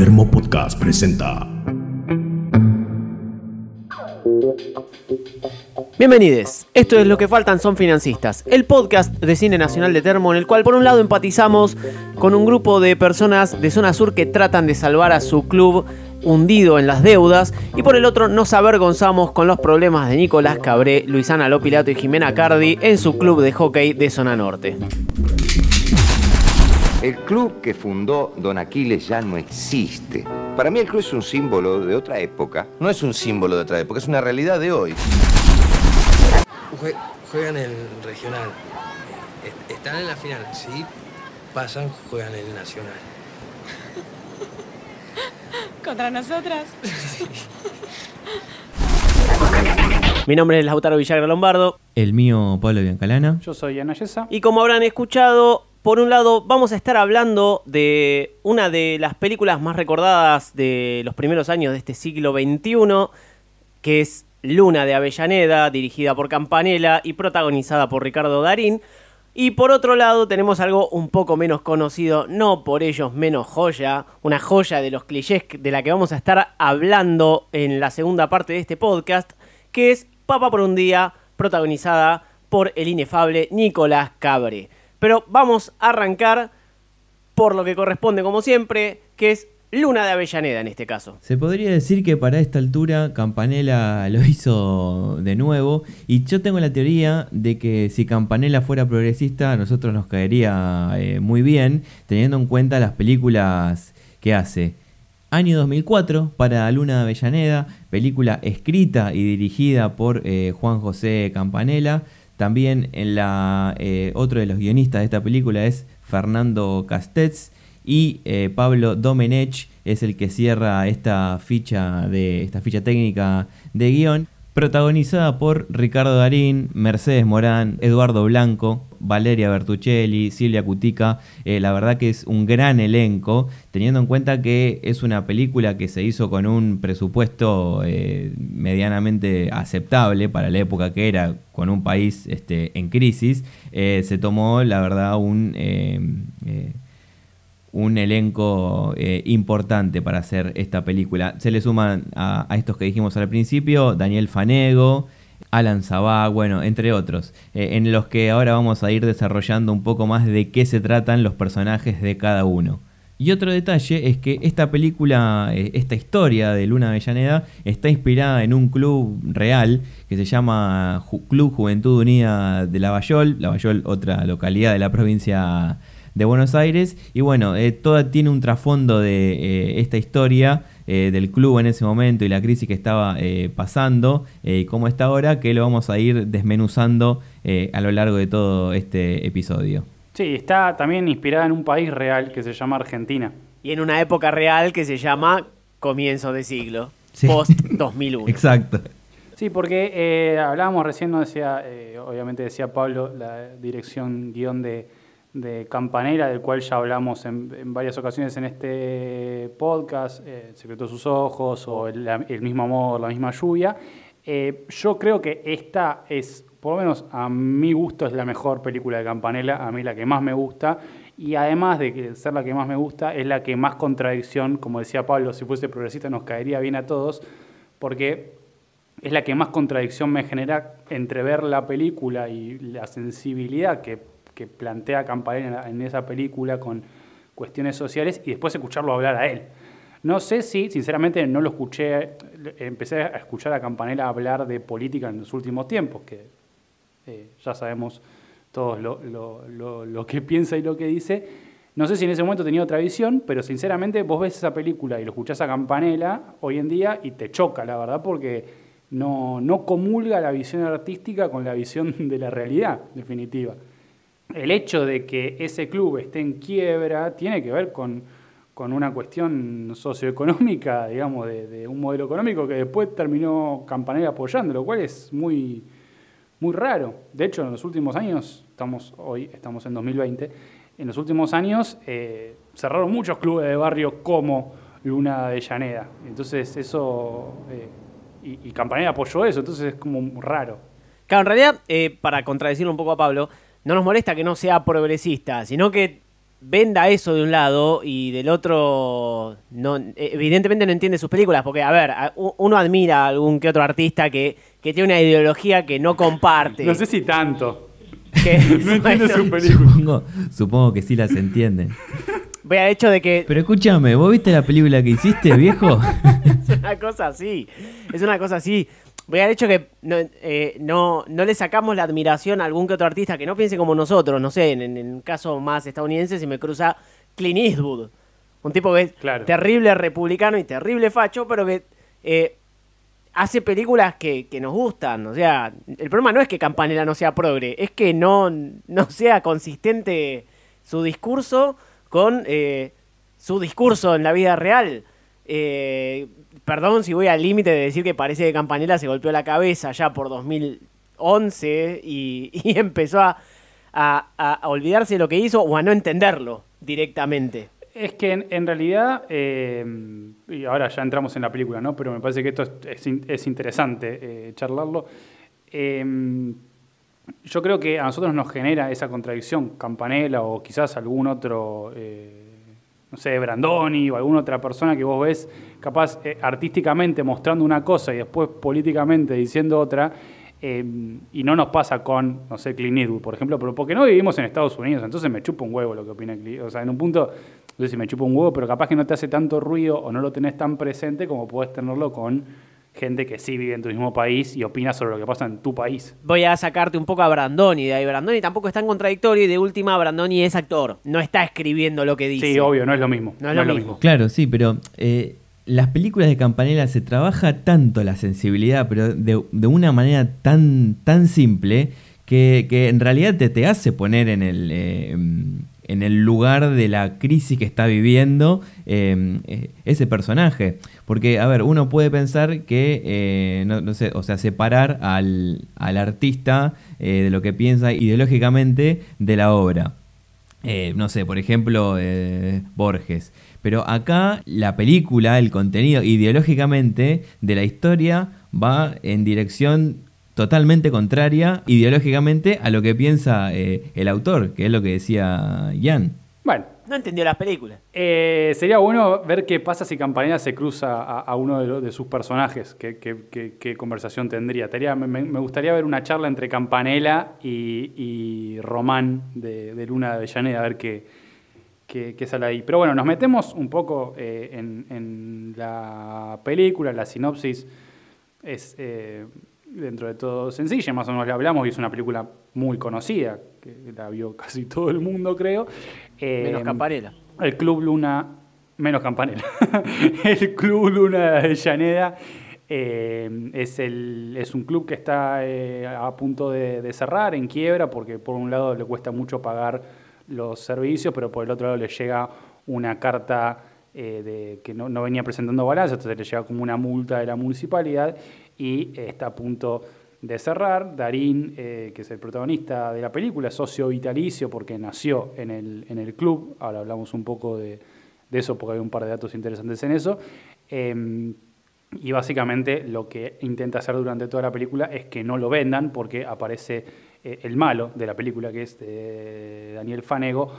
Termo Podcast presenta. Bienvenidos, esto es Lo que faltan son financistas, el podcast de cine nacional de Termo en el cual por un lado empatizamos con un grupo de personas de zona sur que tratan de salvar a su club hundido en las deudas y por el otro nos avergonzamos con los problemas de Nicolás Cabré, Luisana Lopilato y Jimena Cardi en su club de hockey de zona norte. El club que fundó Don Aquiles ya no existe. Para mí el club es un símbolo de otra época. No es un símbolo de otra época, es una realidad de hoy. Jue- juegan el regional. Est- Están en la final. Si pasan, juegan el nacional. Contra nosotras. Mi nombre es Lautaro Villagra Lombardo El mío, Pablo Biancalana. Yo soy Ana Yesa. y como habrán escuchado, por un lado vamos a estar hablando de una de las películas más recordadas de los primeros años de este siglo XXI, que es Luna de Avellaneda, dirigida por Campanella y protagonizada por Ricardo Darín. Y por otro lado tenemos algo un poco menos conocido, no por ellos menos joya, una joya de los clichés de la que vamos a estar hablando en la segunda parte de este podcast, que es Papa por un día, protagonizada por el inefable Nicolás Cabre. Pero vamos a arrancar por lo que corresponde como siempre, que es Luna de Avellaneda en este caso. Se podría decir que para esta altura Campanella lo hizo de nuevo y yo tengo la teoría de que si Campanella fuera progresista a nosotros nos caería eh, muy bien teniendo en cuenta las películas que hace. Año 2004 para Luna de Avellaneda, película escrita y dirigida por eh, Juan José Campanella. También en la, eh, otro de los guionistas de esta película es Fernando Castets y eh, Pablo Domenech es el que cierra esta ficha de esta ficha técnica de guion protagonizada por Ricardo Darín, Mercedes Morán, Eduardo Blanco, Valeria Bertuccelli, Silvia Cutica. Eh, la verdad que es un gran elenco, teniendo en cuenta que es una película que se hizo con un presupuesto eh, medianamente aceptable para la época que era, con un país este, en crisis. Eh, se tomó, la verdad, un... un elenco eh, importante para hacer esta película. Se le suman a, estos que dijimos al principio, Daniel Fanego, Alan Sabá, bueno, entre otros, eh, en los que ahora vamos a ir desarrollando un poco más de qué se tratan los personajes de cada uno. Y otro detalle es que esta película, eh, esta historia de Luna Avellaneda, está inspirada en un club real que se llama Club Juventud Unida de Lavallol, Lavallol, otra localidad de la provincia de Buenos Aires. Y bueno, eh, toda tiene un trasfondo de eh, esta historia eh, del club en ese momento y la crisis que estaba eh, pasando eh, y cómo está ahora, que lo vamos a ir desmenuzando eh, a lo largo de todo este episodio. Sí, está también inspirada en un país real que se llama Argentina. Y en una época real que se llama comienzo de siglo, Sí. post 2001. Exacto. Sí, porque eh, hablábamos recién, no decía, eh, obviamente decía Pablo, la dirección guion de, de Campanera, del cual ya hablamos en, varias ocasiones en este podcast, eh, de sus ojos o El, mismo amor, la misma lluvia. Eh, yo creo que esta es, por lo menos a mi gusto, es la mejor película de Campanella, a mí la que más me gusta. Y además de ser la que más me gusta, es la que más contradicción, como decía Pablo, si fuese progresista nos caería bien a todos, porque es la que más contradicción me genera entre ver la película y la sensibilidad que, que plantea Campanella en esa película con cuestiones sociales y después escucharlo hablar a él. No sé si, sinceramente, no lo escuché, empecé a escuchar a Campanella hablar de política en los últimos tiempos, que eh, ya sabemos todos lo, lo- lo- que piensa y lo que dice. No sé si en ese momento tenía otra visión, pero sinceramente vos ves esa película y lo escuchás a Campanella hoy en día y te choca, la verdad, porque no, no comulga la visión artística con la visión de la realidad, definitiva. El hecho de que ese club esté en quiebra tiene que ver con, con una cuestión socioeconómica, digamos, de, un modelo económico que después terminó Campanella apoyando, lo cual es muy, muy raro. De hecho, en los últimos años, estamos hoy estamos en 2020, en los últimos años eh, cerraron muchos clubes de barrio como Luna de Llaneda. Entonces eso, eh, y, y Campanella apoyó eso, entonces es como raro. Claro, en realidad, eh, para contradecirlo un poco a Pablo, no nos molesta que no sea progresista, sino que venda eso de un lado y del otro no evidentemente no entiende sus películas porque a ver uno admira a algún que otro artista que, que tiene una ideología que no comparte No sé si tanto. que- No entiende bueno, su película. Supongo, supongo que sí las entienden. voy al hecho de que Pero escúchame, ¿vos viste la película que hiciste, viejo? es una cosa así es una cosa así voy al hecho que no, eh, no, no le sacamos la admiración a algún que otro artista que no piense como nosotros no sé en, en el caso más estadounidense se me cruza Clint Eastwood un tipo que es Claro. terrible republicano y terrible facho pero que eh, hace películas que, que nos gustan. O sea, el problema no es que Campanella no sea progre, es que no, no sea consistente su discurso con eh, su discurso en la vida real. Eh, perdón si voy al límite de decir que parece que Campanella se golpeó la cabeza ya por 2011 y, empezó a, olvidarse de lo que hizo o a no entenderlo directamente. Es que en, realidad, eh, y ahora ya entramos en la película, ¿no? Pero me parece que esto es, es in- es interesante eh, charlarlo. Eh, yo creo que a nosotros nos genera esa contradicción, Campanella o quizás algún otro, no sé, Brandoni o alguna otra persona que vos ves capaz eh, artísticamente mostrando una cosa y después políticamente diciendo otra. eh, y no nos pasa con, no sé, Clint Eastwood, por ejemplo, pero porque no vivimos en Estados Unidos, entonces me chupa un huevo lo que opina Clint. O sea, en un punto, no sé si me chupa un huevo, pero capaz que no te hace tanto ruido o no lo tenés tan presente como puedes tenerlo con gente que sí vive en tu mismo país y opina sobre lo que pasa en tu país. voy a sacarte un poco a Brandoni de ahí. Brandoni tampoco es tan contradictorio y de última Brandoni es actor. No está escribiendo lo que dice. Sí, obvio, no es lo mismo. No es lo mismo. Claro, sí, pero eh, las películas de Campanella se trabaja tanto la sensibilidad, pero de, de una manera tan, tan simple que, que en realidad te, te hace poner en el, eh, en el lugar de la crisis que está viviendo eh, eh, ese personaje. Porque, a ver, uno puede pensar que, eh, no, sé, o sea, separar al, al artista eh, de lo que piensa ideológicamente de la obra. No sé, por ejemplo, Borges. Pero acá la película, el contenido ideológicamente de la historia va en dirección totalmente contraria ideológicamente a lo que piensa eh, el autor, que es lo que decía Jan. Bueno, No entendió las películas. eh, sería bueno ver qué pasa si Campanella se cruza a, a uno de, los- de sus personajes, qué, qué- qué- qué conversación tendría. Tendría- me, me- me gustaría ver una charla entre Campanella y, y Román de, de Luna de Avellaneda, a ver qué, qué- qué sale ahí. Pero bueno, nos metemos un poco eh, en, en la película, la sinopsis es eh, dentro de todo sencilla, más o menos la hablamos y es una película muy conocida, que la vio casi todo el mundo creo. Eh, Menos Campanella. El Club Luna, menos Campanella, el Club Luna de Avellaneda eh, es, el, es un club que está eh, a punto de, de cerrar, en quiebra, porque por un lado le cuesta mucho pagar los servicios, pero por el otro lado le llega una carta eh, que no, venía presentando balance, entonces le llega como una multa de la municipalidad y eh, está a punto de cerrar. Darín, eh, que es el protagonista de la película, socio vitalicio porque nació en el, en el club, ahora hablamos un poco de, de eso porque hay un par de datos interesantes en eso. Em, y básicamente lo que intenta hacer durante toda la película es que no lo vendan porque aparece eh, el malo de la película, que es eh, Daniel Fanego,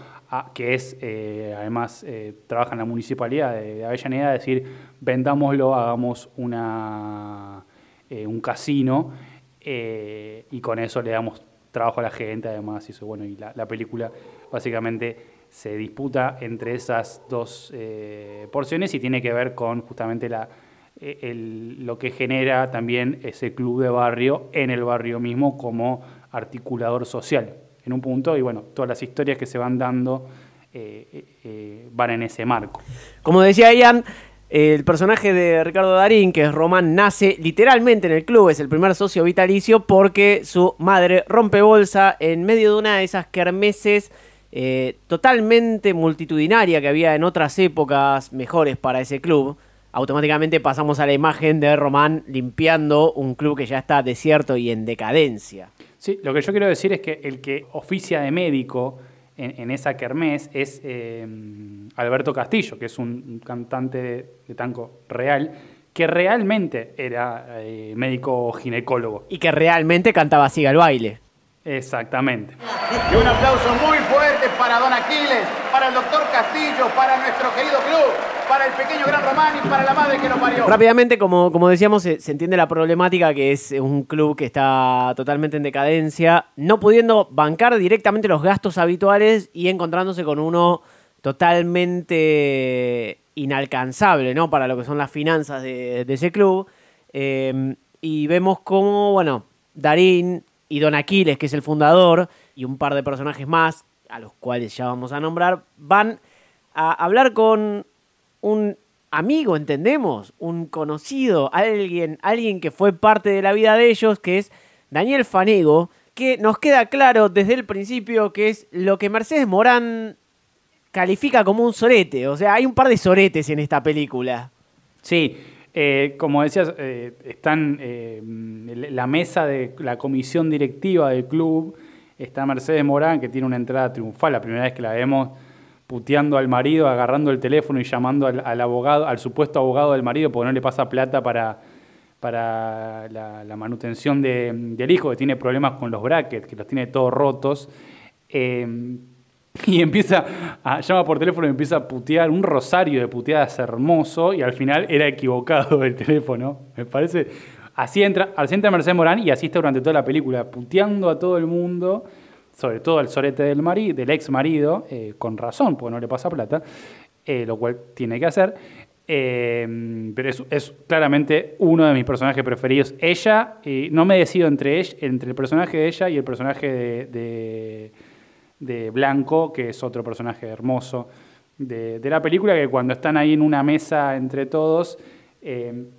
que es, eh, además, eh, trabaja en la municipalidad de, Avellaneda, es decir, vendámoslo, hagamos una, un casino y con eso le damos trabajo a la gente, además, y eso, bueno, y la, la película básicamente se disputa entre esas dos porciones y tiene que ver con justamente la, lo que genera también ese club de barrio en el barrio mismo como articulador social en un punto y bueno, todas las historias que se van dando eh, eh, eh, van en ese marco. Como decía Ian, el personaje de Ricardo Darín, que es Román, nace literalmente en el club, es el primer socio vitalicio porque su madre rompe bolsa en medio de una de esas kermeses totalmente multitudinaria que había en otras épocas mejores para ese club. Automáticamente pasamos a la imagen de Román limpiando un club que ya está desierto y en decadencia. Sí, lo que yo quiero decir es que el que oficia de médico en, esa kermés es eh, Alberto Castillo, que es un, cantante de, de tango real, que realmente era eh, médico ginecólogo. Y que realmente cantaba Siga el baile. Exactamente. Y un aplauso muy fuerte para Don Aquiles, para el doctor Castillo, para nuestro querido club, para el pequeño gran Román y para la madre que lo parió. Rápidamente, como, como decíamos, se, se entiende la problemática que es un club que está totalmente en decadencia, no pudiendo bancar directamente los gastos habituales y encontrándose con uno totalmente inalcanzable, ¿no? Para lo que son las finanzas de, de ese club. Eh, y vemos cómo, bueno, Darín y Don Aquiles, que es el fundador, y un par de personajes más, a los cuales ya vamos a nombrar, van a hablar con un amigo, entendemos, un conocido, alguien, alguien que fue parte de la vida de ellos, que es Daniel Fanego, que nos queda claro desde el principio que es lo que Mercedes Morán califica como un sorete. O sea, hay un par de soretes en esta película. Sí, eh, como decías, eh, están eh, la mesa de la comisión directiva del club, está Mercedes Morán, que tiene una entrada triunfal, la primera vez que la vemos puteando al marido, agarrando el teléfono y llamando al, abogado, al supuesto abogado del marido, porque no le pasa plata para, para la, manutención de- del hijo, que tiene problemas con los brackets, que los tiene todos rotos. Y empieza, a, llama por teléfono y empieza a putear, un rosario de puteadas hermoso, y al final era equivocado el teléfono. Me parece. Así entra, así entra Mercedes Morán y así está durante toda la película, puteando a todo el mundo, sobre todo al sorete del, mari, del ex marido, eh, con razón, porque no le pasa plata, eh, lo cual tiene que hacer. Eh, pero es, es claramente uno de mis personajes preferidos. Ella, no me decido entre, entre el personaje de ella y el personaje de- de Blanco, que es otro personaje hermoso de, de la película, que cuando están ahí en una mesa entre todos, eh,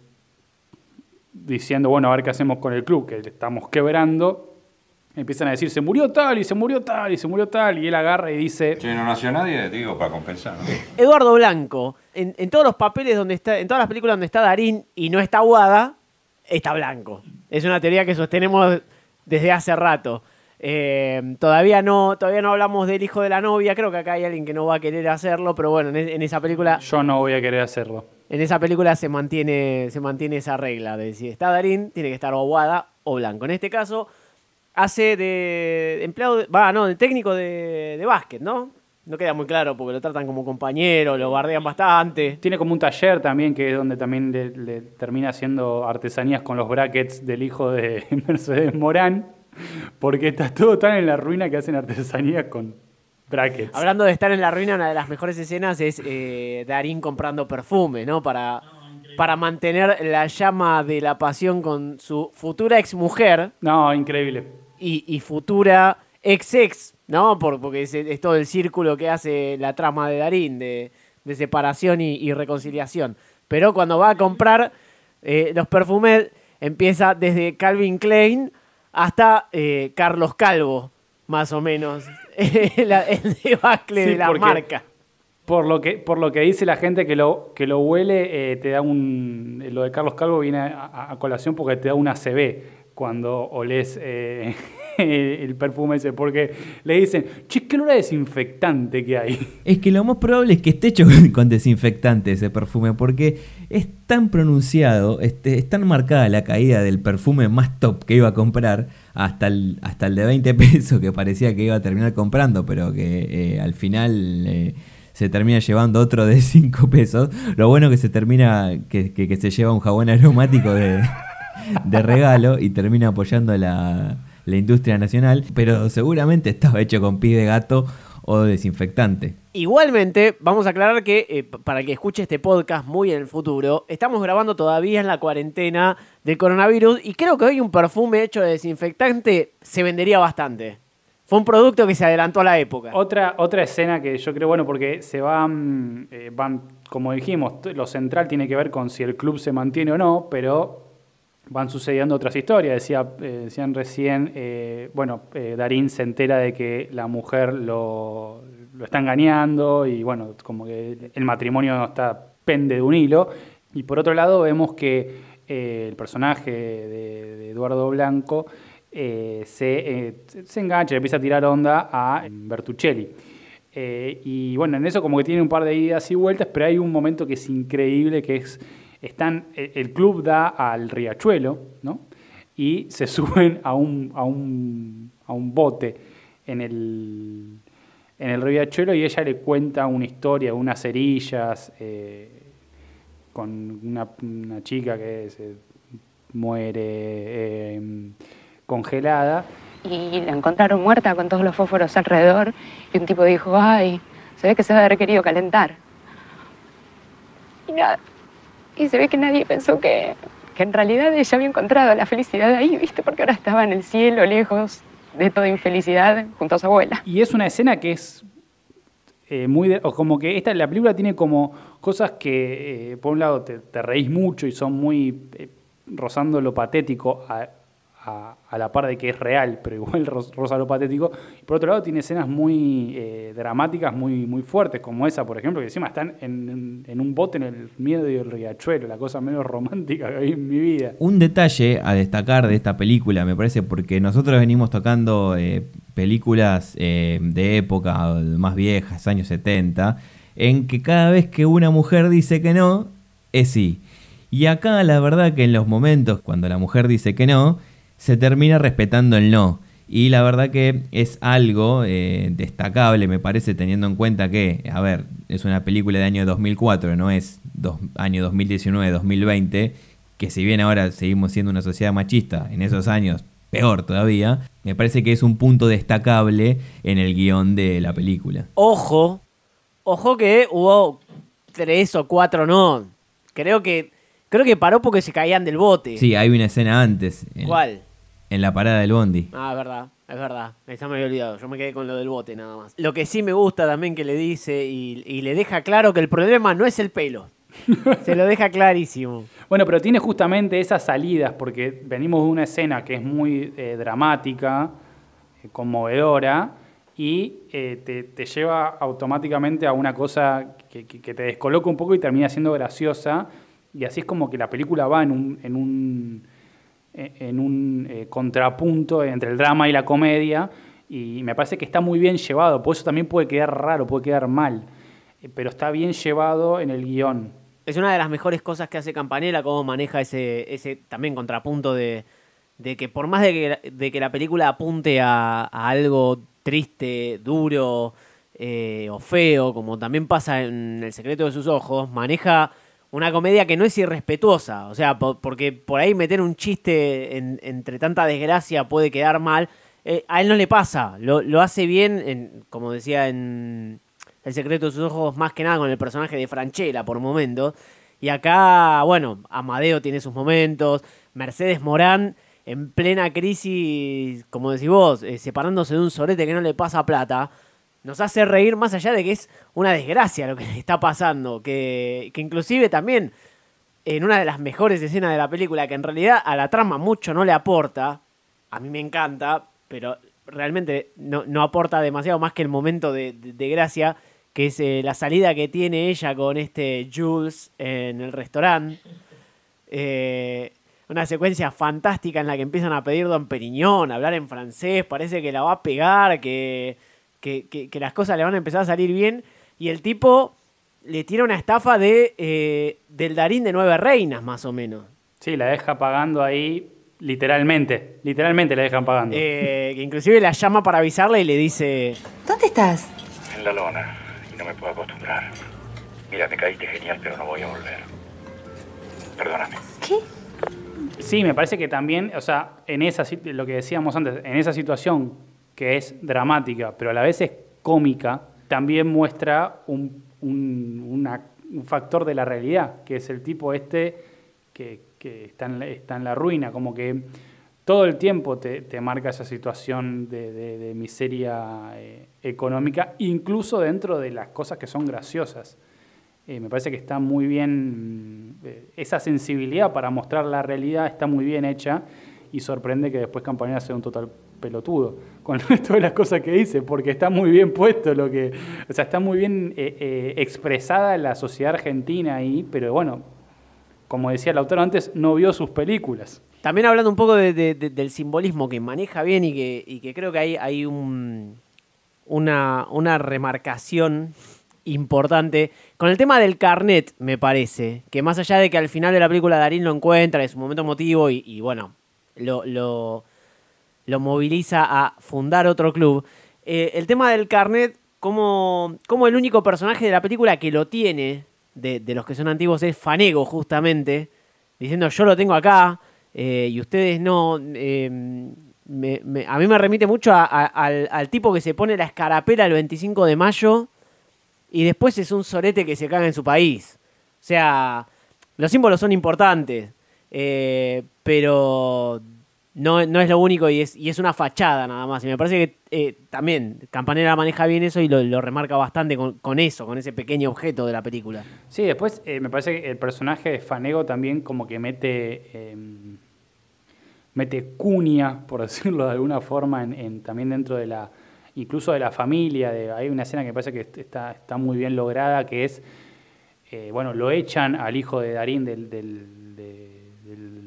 diciendo, bueno, a ver qué hacemos con el club, que le estamos quebrando, empiezan a decir, se murió tal, y se murió tal, y se murió tal, y él agarra y dice... Si no nació nadie, digo, para compensar. ¿no? Eduardo Blanco, en, en todos los papeles donde está, en todas las películas donde está Darín y no está Aguada, está Blanco. Es una teoría que sostenemos desde hace rato. Eh, todavía no, todavía no hablamos del hijo de la novia. Creo que acá hay alguien que no va a querer hacerlo, pero bueno, en, en esa película, Yo no voy a querer hacerlo. en esa película se mantiene, se mantiene esa regla de si está Darín, tiene que estar Aguada o Blanco. En este caso, hace de empleado, va, no, de técnico de, de básquet, ¿no? No queda muy claro porque lo tratan como compañero, lo bardean bastante. Tiene como un taller también, que es donde también le, le termina haciendo artesanías con los brackets del hijo de Mercedes Morán, porque está todo tan en la ruina que hacen artesanías con brackets. Hablando de estar en la ruina, una de las mejores escenas es eh, Darín comprando perfume, ¿no? Para, para mantener la llama de la pasión con su futura exmujer No, increíble. y, y futura ex-ex, ¿no? Por- porque es, es todo el círculo que hace la trama de Darín, de, de separación y, y reconciliación. Pero cuando va a comprar eh, los perfumes, empieza desde Calvin Klein hasta eh, Carlos Calvo, más o menos. La- el debacle Sí, de la marca. Por lo que, por lo que dice la gente que lo, que lo huele, eh, te da un. Lo de Carlos Calvo viene a, a- a colación porque te da una CB cuando olés eh, el perfume ese. Porque le dicen, che, qué olor a desinfectante que hay. Es que lo más probable es que esté hecho con, desinfectante ese perfume, porque es tan pronunciado, este, es tan marcada la caída del perfume más top que iba a comprar, hasta el, hasta el de 20 pesos que parecía que iba a terminar comprando, pero que eh, al final eh, se termina llevando otro de 5 pesos. Lo bueno que se termina, que, que- que se lleva un jabón aromático de, de regalo y termina apoyando la, la industria nacional, pero seguramente estaba hecho con pis de gato o desinfectante. Igualmente, vamos a aclarar que eh, para el que escuche este podcast muy en el futuro, estamos grabando todavía en la cuarentena del coronavirus y creo que hoy un perfume hecho de desinfectante se vendería bastante. Fue un producto que se adelantó a la época. Otra, otra escena que yo creo, bueno, porque se van, eh, van, como dijimos, lo central tiene que ver con si el club se mantiene o no, pero van sucediendo otras historias. Decía, eh, decían recién, eh, bueno, eh, Darín se entera de que la mujer lo, lo está engañando y bueno, como que el matrimonio está pende de un hilo. Y por otro lado vemos que el personaje de, Eduardo Blanco se, se engancha, le empieza a tirar onda a Bertuccelli. Eh, y bueno, en eso como que tiene un par de idas y vueltas, pero hay un momento que es increíble, que es, están, el, el club da al riachuelo, ¿no? Y se suben a un, a un, a un bote en el, en el riachuelo y ella le cuenta una historia, unas cerillas, eh, con una, una chica que se muere eh, congelada. Y la encontraron muerta con todos los fósforos alrededor y un tipo dijo, ay, se ve que se debe haber querido calentar. Y nada. Y se ve que nadie pensó que, que en realidad ella había encontrado la felicidad ahí, ¿viste? Porque ahora estaba en el cielo, lejos de toda infelicidad, junto a su abuela. Y es una escena que es eh, muy... de- o como que esta, la película tiene como cosas que, eh, por un lado, te, reís mucho y son muy... eh, rozando lo patético a- la par de que es real, pero igual ro- roza lo patético. Y por otro lado tiene escenas muy eh, dramáticas, muy, muy fuertes, como esa, por ejemplo, que encima están en, en un bote en el medio del riachuelo, la cosa menos romántica que vi en mi vida. Un detalle a destacar de esta película, me parece, porque nosotros venimos tocando eh, películas eh, de época más viejas, años 70, en que cada vez que una mujer dice que no, es sí. Y acá la verdad que en los momentos cuando la mujer dice que no, se termina respetando el no. Y la verdad que es algo eh, destacable, me parece, teniendo en cuenta que, a ver, es una película de año 2004, no es dos, año 2019-2020, que si bien ahora seguimos siendo una sociedad machista, en esos años peor todavía, me parece que es un punto destacable en el guion de la película. Ojo, ojo que hubo tres o cuatro no. Creo que creo que paró porque se caían del bote. Sí, hay una escena antes. En, ¿Cuál? En la parada del bondi. Ah, es verdad, es verdad. Esa me había olvidado. Yo me quedé con lo del bote nada más. Lo que sí me gusta también que le dice y, y le deja claro que el problema no es el pelo. Se lo deja clarísimo. Bueno, pero tiene justamente esas salidas, porque venimos de una escena que es muy eh, dramática, eh, conmovedora, y eh, te, te lleva automáticamente a una cosa que, que- que te descoloca un poco y termina siendo graciosa, y así es como que la película va en un, en un, en un eh, contrapunto entre el drama y la comedia, y me parece que está muy bien llevado, por eso también puede quedar raro, puede quedar mal, eh, pero está bien llevado en el guion. Es una de las mejores cosas que hace Campanella, cómo maneja ese, ese también contrapunto de, que por más de que, de que la película apunte a, algo triste, duro eh, o feo, como también pasa en El secreto de sus ojos, maneja una comedia que no es irrespetuosa. O sea, po- porque por ahí meter un chiste en- entre tanta desgracia puede quedar mal. Eh, a él no le pasa, lo, lo hace bien, en- como decía en El secreto de sus ojos, más que nada con el personaje de Franchella por momentos. Y acá, bueno, Amadeo tiene sus momentos, Mercedes Morán en plena crisis, como decís vos, eh, separándose de un sorete que no le pasa plata, nos hace reír más allá de que es una desgracia lo que está pasando, que, que inclusive también en una de las mejores escenas de la película, que en realidad a la trama mucho no le aporta, a mí me encanta, pero realmente no, no aporta demasiado más que el momento de, de- de gracia, que es eh, la salida que tiene ella con este Jules en el restaurante. Eh, una secuencia fantástica en la que empiezan a pedir Don Periñón, a hablar en francés, parece que la va a pegar, que, que, que- que las cosas le van a empezar a salir bien, y el tipo le tira una estafa de eh, del Darín de Nueve Reinas, más o menos. Sí, la deja pagando ahí literalmente. Literalmente la dejan pagando. Eh, que inclusive la llama para avisarle y le dice... ¿Dónde estás? En la lona. Y no me puedo acostumbrar. Mira, me caíste genial, pero no voy a volver. Perdóname. Sí, me parece que también, o sea, en esa lo que decíamos antes, en esa situación que es dramática, pero a la vez es cómica, también muestra un, un- factor de la realidad, que es el tipo este que, que está, en la, ruina, como que todo el tiempo te, marca esa situación de miseria eh, económica, incluso dentro de las cosas que son graciosas. Eh, me parece que está muy bien, mm, eh, esa sensibilidad para mostrar la realidad está muy bien hecha y sorprende que después Campanella sea un total pelotudo con de las cosas que dice, porque está muy bien puesto lo que, o sea, está muy bien eh, eh, expresada la sociedad argentina ahí, pero bueno, como decía el autor antes, no vio sus películas. También hablando un poco de- de- de- del simbolismo que maneja bien y que, creo que hay, hay un, una, una remarcación importante con el tema del carnet, me parece. Que más allá de que al final de la película Darín lo encuentra, es un momento emotivo y, bueno, lo, lo moviliza a fundar otro club. eh, el tema del carnet cómo, cómo el único personaje de la película que lo tiene, de, de los que son antiguos, es Fanego, justamente, diciendo yo lo tengo acá eh, y ustedes no. me- a mí me remite mucho al, al tipo que se pone la escarapela el 25 de mayo y después es un sorete que se caga en su país. O sea, los símbolos son importantes, eh, pero no, no es lo único y es, y es una fachada nada más. Y me parece que eh, también Campanera maneja bien eso y lo, lo remarca bastante con, con eso, con ese pequeño objeto de la película. Sí, después eh, me parece que el personaje de Fanego también como que mete eh, mete cuña, por decirlo de alguna forma, en, en- también dentro de la, incluso de la familia. De, hay una escena que me parece que está, está muy bien lograda, que es, eh, bueno, lo echan al hijo de Darín del, del, de- del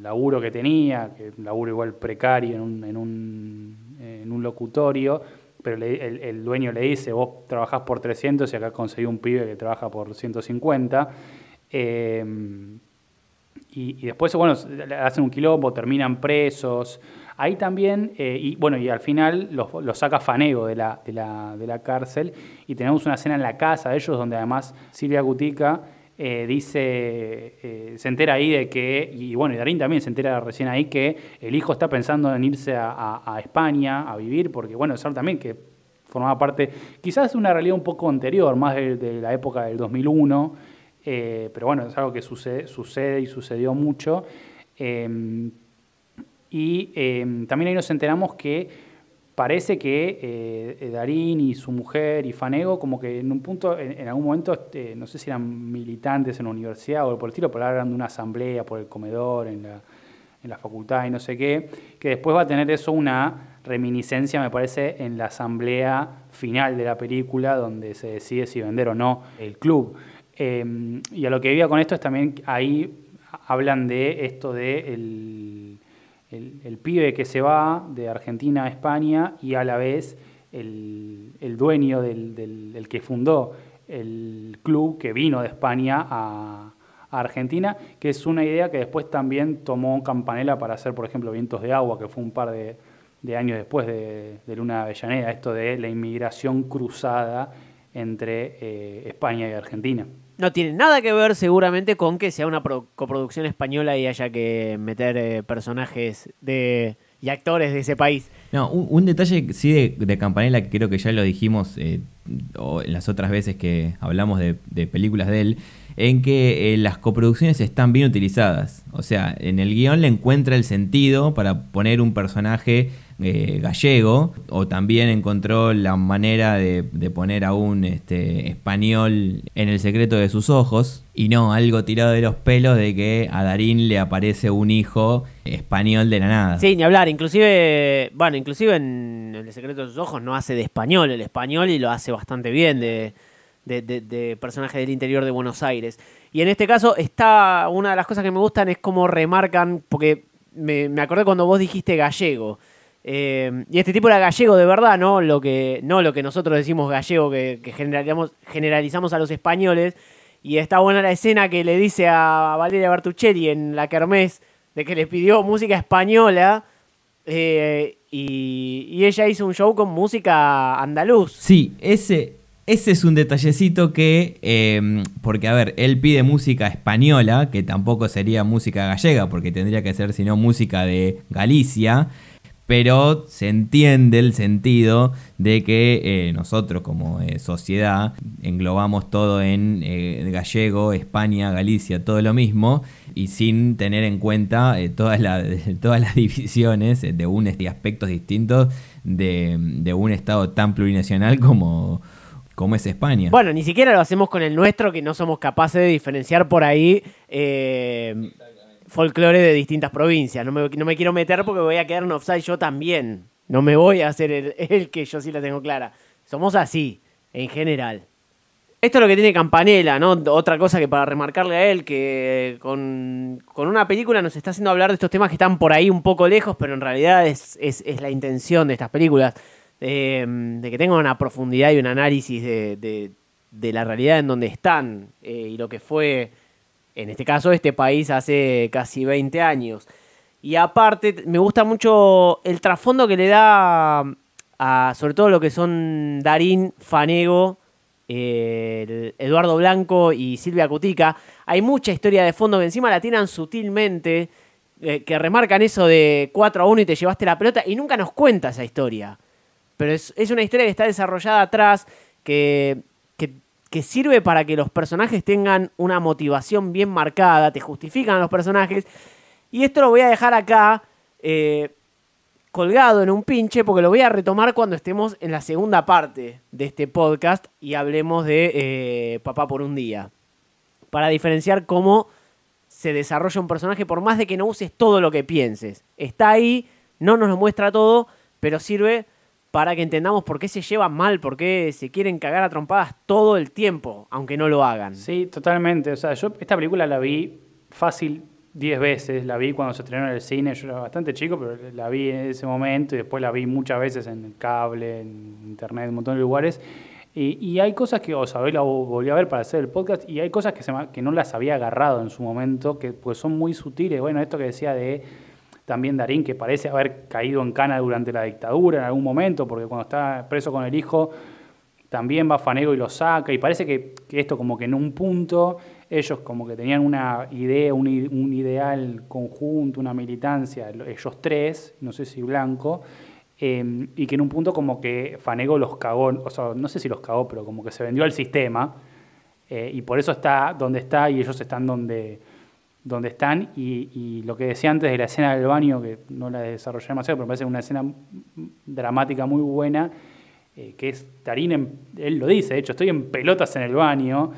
laburo que tenía, que un laburo igual precario en un, en un, en un locutorio, pero le- el, el dueño le dice, vos trabajás por 300 y acá conseguí un pibe que trabaja por 150. Eh, y, y después, bueno, hacen un quilombo, terminan presos. Ahí también, eh, y bueno, y al final los, los saca Fanego de la, de, la, de la cárcel y tenemos una escena en la casa de ellos donde además Silvia Gutica eh, dice, eh, se entera ahí de que, y bueno, y Darín también se entera recién ahí que el hijo está pensando en irse a, España a vivir, porque bueno, es algo también que formaba parte, quizás una realidad un poco anterior, más de, la época del 2001, eh, pero bueno, es algo que sucede, sucede y sucedió mucho. Eh, y eh, también ahí nos enteramos que parece que eh, Darín y su mujer y Fanego, como que en un punto, en, algún momento, este, no sé si eran militantes en la universidad o por el estilo, pero hablaban de una asamblea por el comedor en la, en la facultad y no sé qué, que después va a tener eso una reminiscencia, me parece, en la asamblea final de la película, donde se decide si vender o no el club. Eh, y a lo que iba con esto es también, ahí hablan de esto de el, el, pibe que se va de Argentina a España y a la vez el, el dueño del, del- el que fundó el club que vino de España a, Argentina, que es una idea que después también tomó Campanella para hacer, por ejemplo, Vientos de Agua, que fue un par de, de años después de, de Luna Avellaneda, esto de la inmigración cruzada entre eh, España y Argentina. No tiene nada que ver seguramente con que sea una pro- coproducción española y haya que meter eh, personajes de y actores de ese país. No, un, un detalle sí de, de Campanella que creo que ya lo dijimos eh, o en las otras veces que hablamos de, de películas de él, en que eh, las coproducciones están bien utilizadas. O sea, en el guion le encuentra el sentido para poner un personaje eh, gallego, o también encontró la manera de, poner a un este, español en el secreto de sus ojos, y no algo tirado de los pelos de que a Darín le aparece un hijo español de la nada. Sí, ni hablar. Inclusive, bueno, inclusive en El secreto de sus ojos no hace de español el español y lo hace bastante bien de, de, de- de personaje del interior de Buenos Aires. Y en este caso está, una de las cosas que me gustan es cómo remarcan, porque me, me acordé cuando vos dijiste gallego. Eh, y este tipo era gallego de verdad, ¿no? Lo que, no lo que nosotros decimos gallego, que, generalizamos, a los españoles. Y está buena la escena que le dice a Valeria Bertuccelli en la Kermés de que le pidió música española. eh, y, ella hizo un show con música andaluz. Sí, ese, ese es un detallecito que, eh, porque a ver, él pide música española, que tampoco sería música gallega, porque tendría que ser sino música de Galicia, pero se entiende el sentido de que eh, nosotros como eh, sociedad englobamos todo en eh, gallego, España, Galicia, todo lo mismo, y sin tener en cuenta eh, todas, la- todas las divisiones de un, aspectos distintos de, un Estado tan plurinacional como, es España. Bueno, ni siquiera lo hacemos con el nuestro, que no somos capaces de diferenciar por ahí folclore de distintas provincias. No me, quiero meter porque voy a quedar en offside yo también. No me voy a hacer el, el que yo sí la tengo clara. Somos así, en general. Esto es lo que tiene Campanella, ¿no? Otra cosa que para remarcarle a él, que con, una película nos está haciendo hablar de estos temas que están por ahí un poco lejos, pero en realidad es, la intención de estas películas, eh, de que tengan una profundidad y un análisis de la realidad en donde están eh, y lo que fue, en este caso, este país hace casi 20 años. Y aparte, me gusta mucho el trasfondo que le da a sobre todo lo que son Darín, Fanego, Eduardo Blanco y Silvia Cutica. Hay mucha historia de fondo que encima la tiran sutilmente, eh, que remarcan eso de 4 a 1 y te llevaste la pelota y nunca nos cuenta esa historia. Pero es, es una historia que está desarrollada atrás, que, que, sirve para que los personajes tengan una motivación bien marcada, te justifican a los personajes. Y esto lo voy a dejar acá. eh, colgado en un pinche porque lo voy a retomar cuando estemos en la segunda parte de este podcast y hablemos de eh, Papá por un día. Para diferenciar cómo se desarrolla un personaje por más de que no uses todo lo que pienses. Está ahí, no nos lo muestra todo, pero sirve para que entendamos por qué se llevan mal, por qué se quieren cagar a trompadas todo el tiempo, aunque no lo hagan. Sí, totalmente. O sea, yo esta película la vi fácil 10 veces. La vi cuando se estrenó en el cine. Yo era bastante chico, pero la vi en ese momento y después la vi muchas veces en el cable, en internet, en un montón de lugares. Y, hay cosas que, o sea, hoy la volví a ver para hacer el podcast y hay cosas que, se, que no las había agarrado en su momento, que pues son muy sutiles. Bueno, esto que decía de también Darín, que parece haber caído en cana durante la dictadura en algún momento, porque cuando está preso con el hijo, también va Fanego y lo saca, y parece que, que esto como que en un punto ellos como que tenían una idea, un, ideal conjunto, una militancia, lo- ellos tres, no sé si Blanco, eh, y que en un punto como que Fanego los cagó, o sea, no sé si los cagó, pero como que se vendió al sistema, eh, y por eso está donde está y ellos están donde, donde están. Y, lo que decía antes de la escena del baño, que no la desarrollé demasiado, pero me parece una escena dramática muy buena, eh, que es Tarín, en- él lo dice, de hecho, estoy en pelotas en el baño,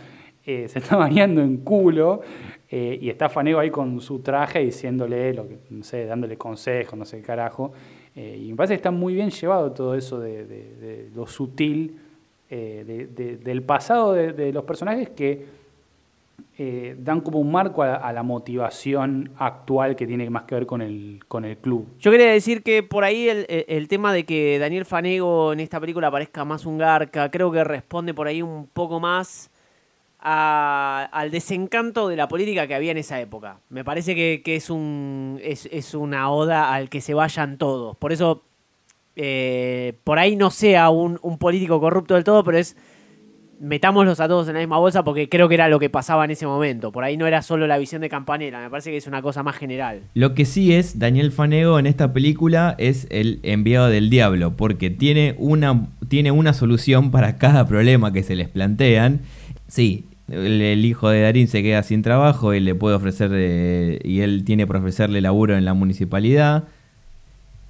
eh, se está bañando en culo, eh, y está Fanego ahí con su traje diciéndole, lo que, no sé, dándole consejos, no sé qué carajo. Y me parece que está muy bien llevado todo eso de, lo sutil de- de- del pasado de los personajes que eh, dan como un marco a, la motivación actual que tiene más que ver con el, con el club. Yo quería decir que por ahí el, el- tema de que Daniel Fanego en esta película parezca más un garca, creo que responde por ahí un poco más al desencanto de la política que había en esa época. Me parece que, que es, un, es, es una oda al que se vayan todos. Por eso, eh, por ahí no sea un político corrupto del todo, pero es metámoslos a todos en la misma bolsa porque creo que era lo que pasaba en ese momento. Por ahí no era solo la visión de Campanella, me parece que es una cosa más general. Lo que sí es, Daniel Fanego en esta película es el enviado del diablo, porque tiene una, tiene una solución para cada problema que se les plantean. Sí, el, hijo de Darín se queda sin trabajo y le puede ofrecer, eh, y él tiene para ofrecerle laburo en la municipalidad,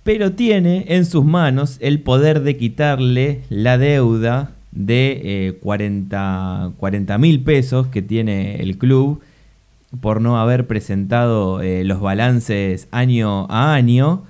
pero tiene en sus manos el poder de quitarle la deuda de eh, 40 mil pesos que tiene el club por no haber presentado eh, los balances año a año.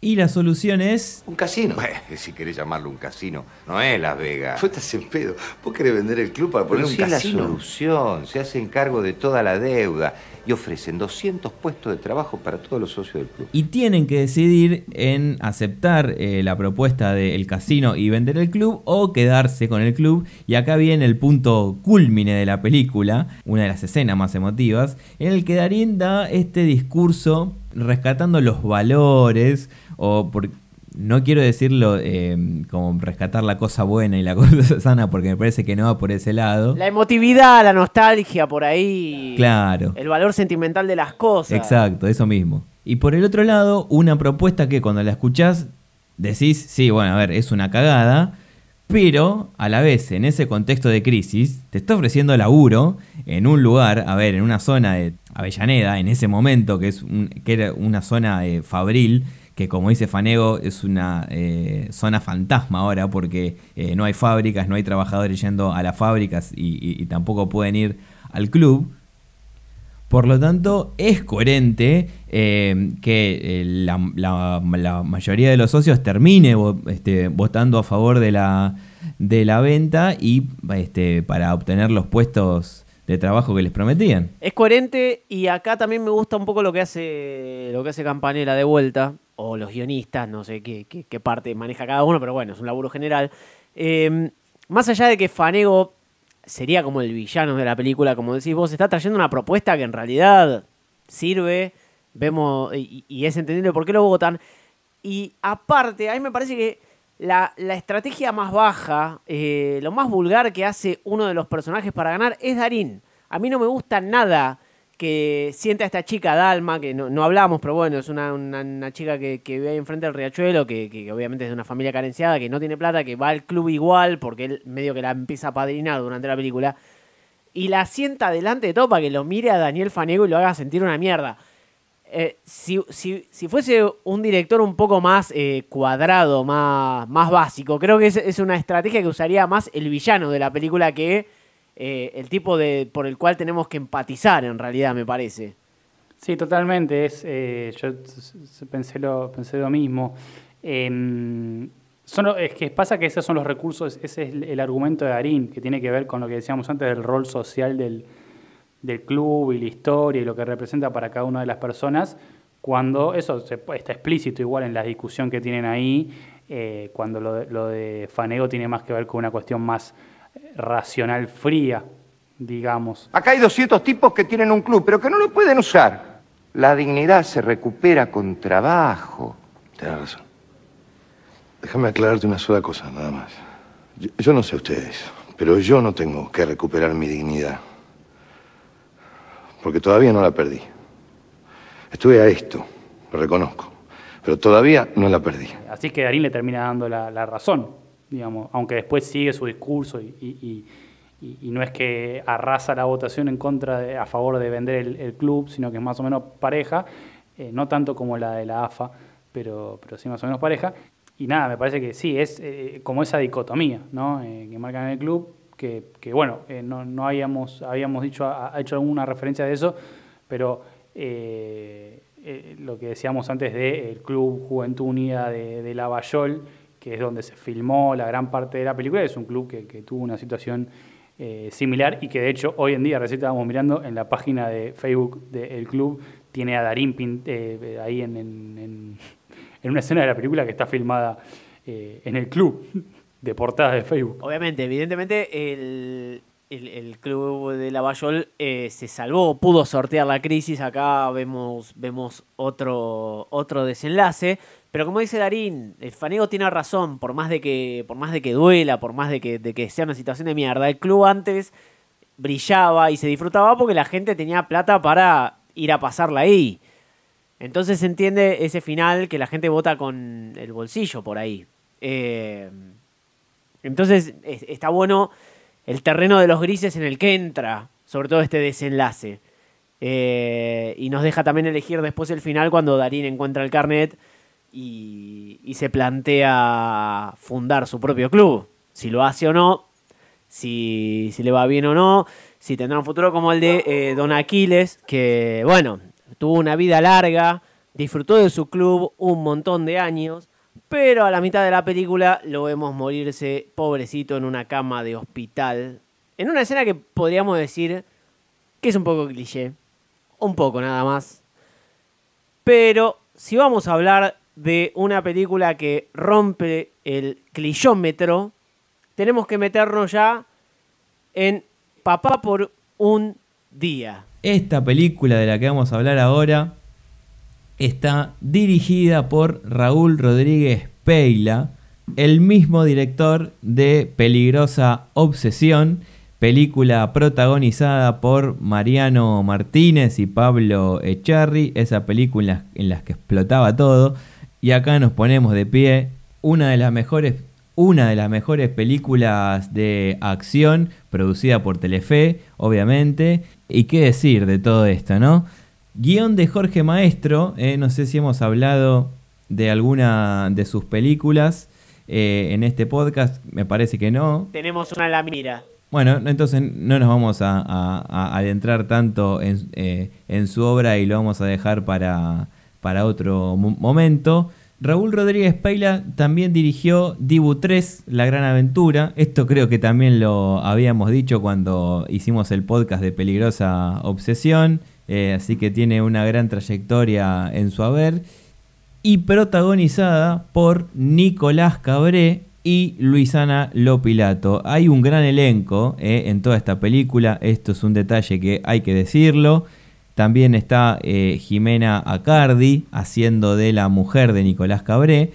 Y la solución es... Un casino. Bueno, si querés llamarlo un casino, no es Las Vegas. Vos estás en pedo. ¿Vos querés vender el club para poner Pero un sí es la casino? solución. Se hacen cargo de toda la deuda y ofrecen 200 puestos de trabajo para todos los socios del club. Y tienen que decidir en aceptar eh, la propuesta del casino y vender el club o quedarse con el club. Y acá viene el punto culmine de la película, una de las escenas más emotivas, en el que Darín da este discurso rescatando los valores o por, no quiero decirlo eh, como rescatar la cosa buena y la cosa sana porque me parece que no va por ese lado. La emotividad, la nostalgia por ahí. Claro. El valor sentimental de las cosas. Exacto, eso mismo. Y por el otro lado, una propuesta que cuando la escuchás decís, sí, bueno, a ver, es una cagada, pero a la vez, en ese contexto de crisis, te está ofreciendo laburo en un lugar, a ver, en una zona de Avellaneda, en ese momento, que, es un- que era una zona eh, fabril, que como dice Fanego, es una eh, zona fantasma ahora, porque eh, no hay fábricas, no hay trabajadores yendo a las fábricas y- tampoco pueden ir al club. Por lo tanto, es coherente eh, que la, mayoría de los socios termine este, votando a favor de la, de la venta y este, para obtener los puestos de trabajo que les prometían. Es coherente y acá también me gusta un poco lo que hace lo que hace Campanella de vuelta, o los guionistas, no sé qué, parte maneja cada uno, pero bueno, es un laburo general. Eh, más allá de que Fanego sería como el villano de la película, como decís vos, está trayendo una propuesta que en realidad sirve, vemos y, es entendible por qué lo votan. Y aparte, a mí me parece que la, la estrategia más baja, eh, lo más vulgar que hace uno de los personajes para ganar es Darín. A mí no me gusta nada que sienta a esta chica Dalma, que no, no hablamos, pero bueno, es una, una- chica que, que vive enfrente del riachuelo, que, que obviamente es de una familia carenciada, que no tiene plata, que va al club igual, porque él medio que la empieza a padrinar durante la película, y la sienta delante de todo para que lo mire a Daniel Faniego y lo haga sentir una mierda. Eh, si, si- si fuese un director un poco más eh, cuadrado, más, más básico, creo que es, es una estrategia que usaría más el villano de la película que eh, el tipo de por el cual tenemos que empatizar, en realidad, me parece. Sí, totalmente. Es, eh, yo pensé lo, pensé lo mismo. Em, es que pasa que esos son los recursos, ese es el, argumento de Darín, que tiene que ver con lo que decíamos antes del rol social del, del club y la historia y lo que representa para cada una de las personas, cuando eso está explícito igual en la discusión que tienen ahí, eh, cuando lo de, lo de Fanego tiene más que ver con una cuestión más racional fría, digamos. Acá hay 200 tipos que tienen un club, pero que no lo pueden usar. La dignidad se recupera con trabajo. Tienes razón. Déjame aclararte una sola cosa, nada más. Yo, yo no sé ustedes, pero yo no tengo que recuperar mi dignidad. Porque todavía no la perdí. Estuve a esto, lo reconozco. Pero todavía no la perdí. Así que Darín le termina dando la, la razón, digamos, aunque después sigue su discurso y, y- no es que arrasa la votación en contra de, a favor de vender el, club, sino que es más o menos pareja, eh, no tanto como la de la AFA, pero, pero sí más o menos pareja. Y nada, me parece que sí, es eh, como esa dicotomía ¿no? Eh, que marcan en el club, que, bueno, eh, no, no habíamos, habíamos dicho, ha, hecho alguna referencia de eso, pero lo que decíamos antes del Club Juventud Unida de, de Lavallol, que es donde se filmó la gran parte de la película, es un club que, que tuvo una situación eh, similar y que de hecho hoy en día, recién estábamos mirando en la página de Facebook del club, tiene a Darín pin- eh, ahí en, en- en- una escena de la película que está filmada eh, en el club de portada de Facebook. Obviamente, evidentemente, el, el- el club de Lavallol eh, se salvó, pudo sortear la crisis. Acá vemos, vemos otro, otro desenlace. Pero como dice Darín, el Fanego tiene razón, por más de que, por más de que duela, por más de que, sea una situación de mierda, el club antes brillaba y se disfrutaba porque la gente tenía plata para ir a pasarla ahí. Entonces se entiende ese final que la gente vota con el bolsillo por ahí. Eh, entonces es- está bueno el terreno de los grises en el que entra, sobre todo este desenlace. Eh, y nos deja también elegir después el final cuando Darín encuentra el carnet y, se plantea fundar su propio club. Si lo hace o no, si, si le va bien o no, si tendrá un futuro como el de eh, Don Aquiles, que bueno, tuvo una vida larga, disfrutó de su club un montón de años, pero a la mitad de la película lo vemos morirse pobrecito en una cama de hospital, en una escena que podríamos decir que es un poco cliché, un poco nada más. Pero si vamos a hablar de una película que rompe el clichómetro, tenemos que meternos ya en Papá por un día. Esta película de la que vamos a hablar ahora está dirigida por Raúl Rodríguez Peila, el mismo director de Peligrosa Obsesión, película protagonizada por Mariano Martínez y Pablo Echarri, esa película en las que explotaba todo. Y acá nos ponemos de pie, una de las mejores, una de las mejores películas de acción producida por Telefe, obviamente. Y qué decir de todo esto, ¿no? Guión de Jorge Maestro, eh, no sé si hemos hablado de alguna de sus películas eh, en este podcast, me parece que no. Tenemos una en la mira. Bueno, entonces no nos vamos a, a- a adentrar tanto en, eh, en su obra y lo vamos a dejar para, para otro mo- momento. Raúl Rodríguez Peila también dirigió Dibu 3, La Gran Aventura. Esto creo que también lo habíamos dicho cuando hicimos el podcast de Peligrosa Obsesión. eh, así que tiene una gran trayectoria en su haber. Y protagonizada por Nicolás Cabré y Luisana Lopilato. Hay un gran elenco eh, en toda esta película. Esto es un detalle que hay que decirlo. También está eh, Jimena Acardi haciendo de la mujer de Nicolás Cabré.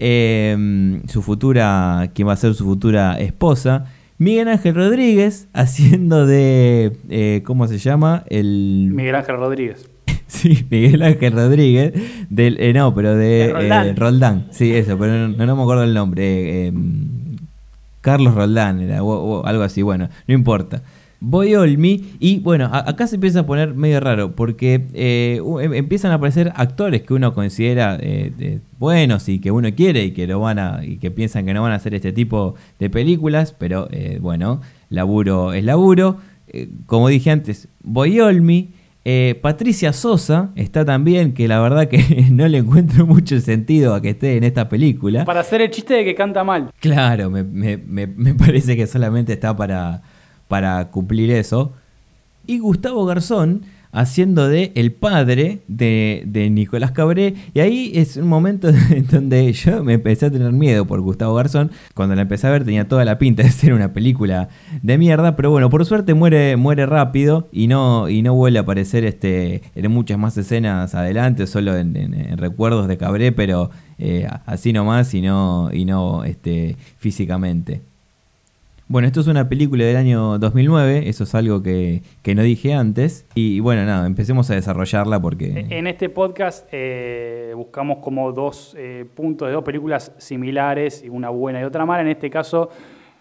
eh, su futura, quien va a ser su futura esposa. Miguel Ángel Rodríguez haciendo de, eh, ¿cómo se llama? El... Miguel Ángel Rodríguez. Sí, Miguel Ángel Rodríguez, del, eh, no, pero de, De Roldán. eh, Roldán. Sí, eso, pero no, no me acuerdo el nombre. eh, eh, Carlos Roldán era, o, o algo así, bueno, no importa. Voy Olmi y bueno, a- acá se empieza a poner medio raro porque eh, em- empiezan a aparecer actores que uno considera eh, buenos y que uno quiere y que lo van a y que piensan que no van a hacer este tipo de películas, pero eh, bueno, laburo es laburo. Como dije antes, Voy Olmi, eh, Patricia Sosa está también, que la verdad que no le encuentro mucho sentido a que esté en esta película. Para hacer el chiste de que canta mal. Claro, me, me- me- me parece que solamente está para, para cumplir eso. Y Gustavo Garzón haciendo de el padre de, de Nicolás Cabré. Y ahí es un momento en donde yo me empecé a tener miedo por Gustavo Garzón. Cuando la empecé a ver tenía toda la pinta de ser una película de mierda. Pero bueno, por suerte muere, muere rápido y no, y no vuelve a aparecer este, en muchas más escenas adelante, solo en, recuerdos de Cabré, pero eh, así nomás y no, y no este, físicamente. Bueno, esto es una película del año 2009, eso es algo que, que no dije antes. Y bueno, nada, empecemos a desarrollarla porque... En este podcast eh, buscamos como dos eh, puntos de dos películas similares, una buena y otra mala. En este caso,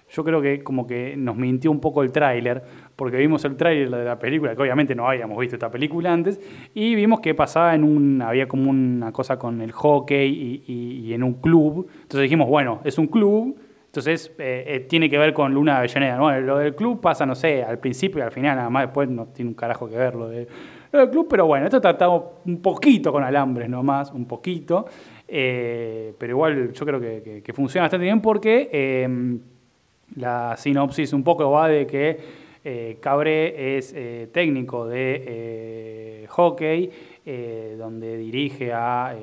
yo creo que como que nos mintió un poco el tráiler, porque vimos el tráiler de la película, que obviamente no habíamos visto esta película antes, y vimos que pasaba en un, había como una cosa con el hockey y- y en un club. Entonces dijimos, bueno, es un club, entonces eh, eh, tiene que ver con Luna de Avellaneda. ¿no? Lo del club pasa, no sé, al principio y al final, nada más después no tiene un carajo que ver lo, de, lo del club, pero bueno, esto tratamos un poquito con alambres nomás, un poquito. Eh, pero igual yo creo que, que- funciona bastante bien porque eh, la sinopsis un poco va de que Cabré es técnico de hockey, donde dirige a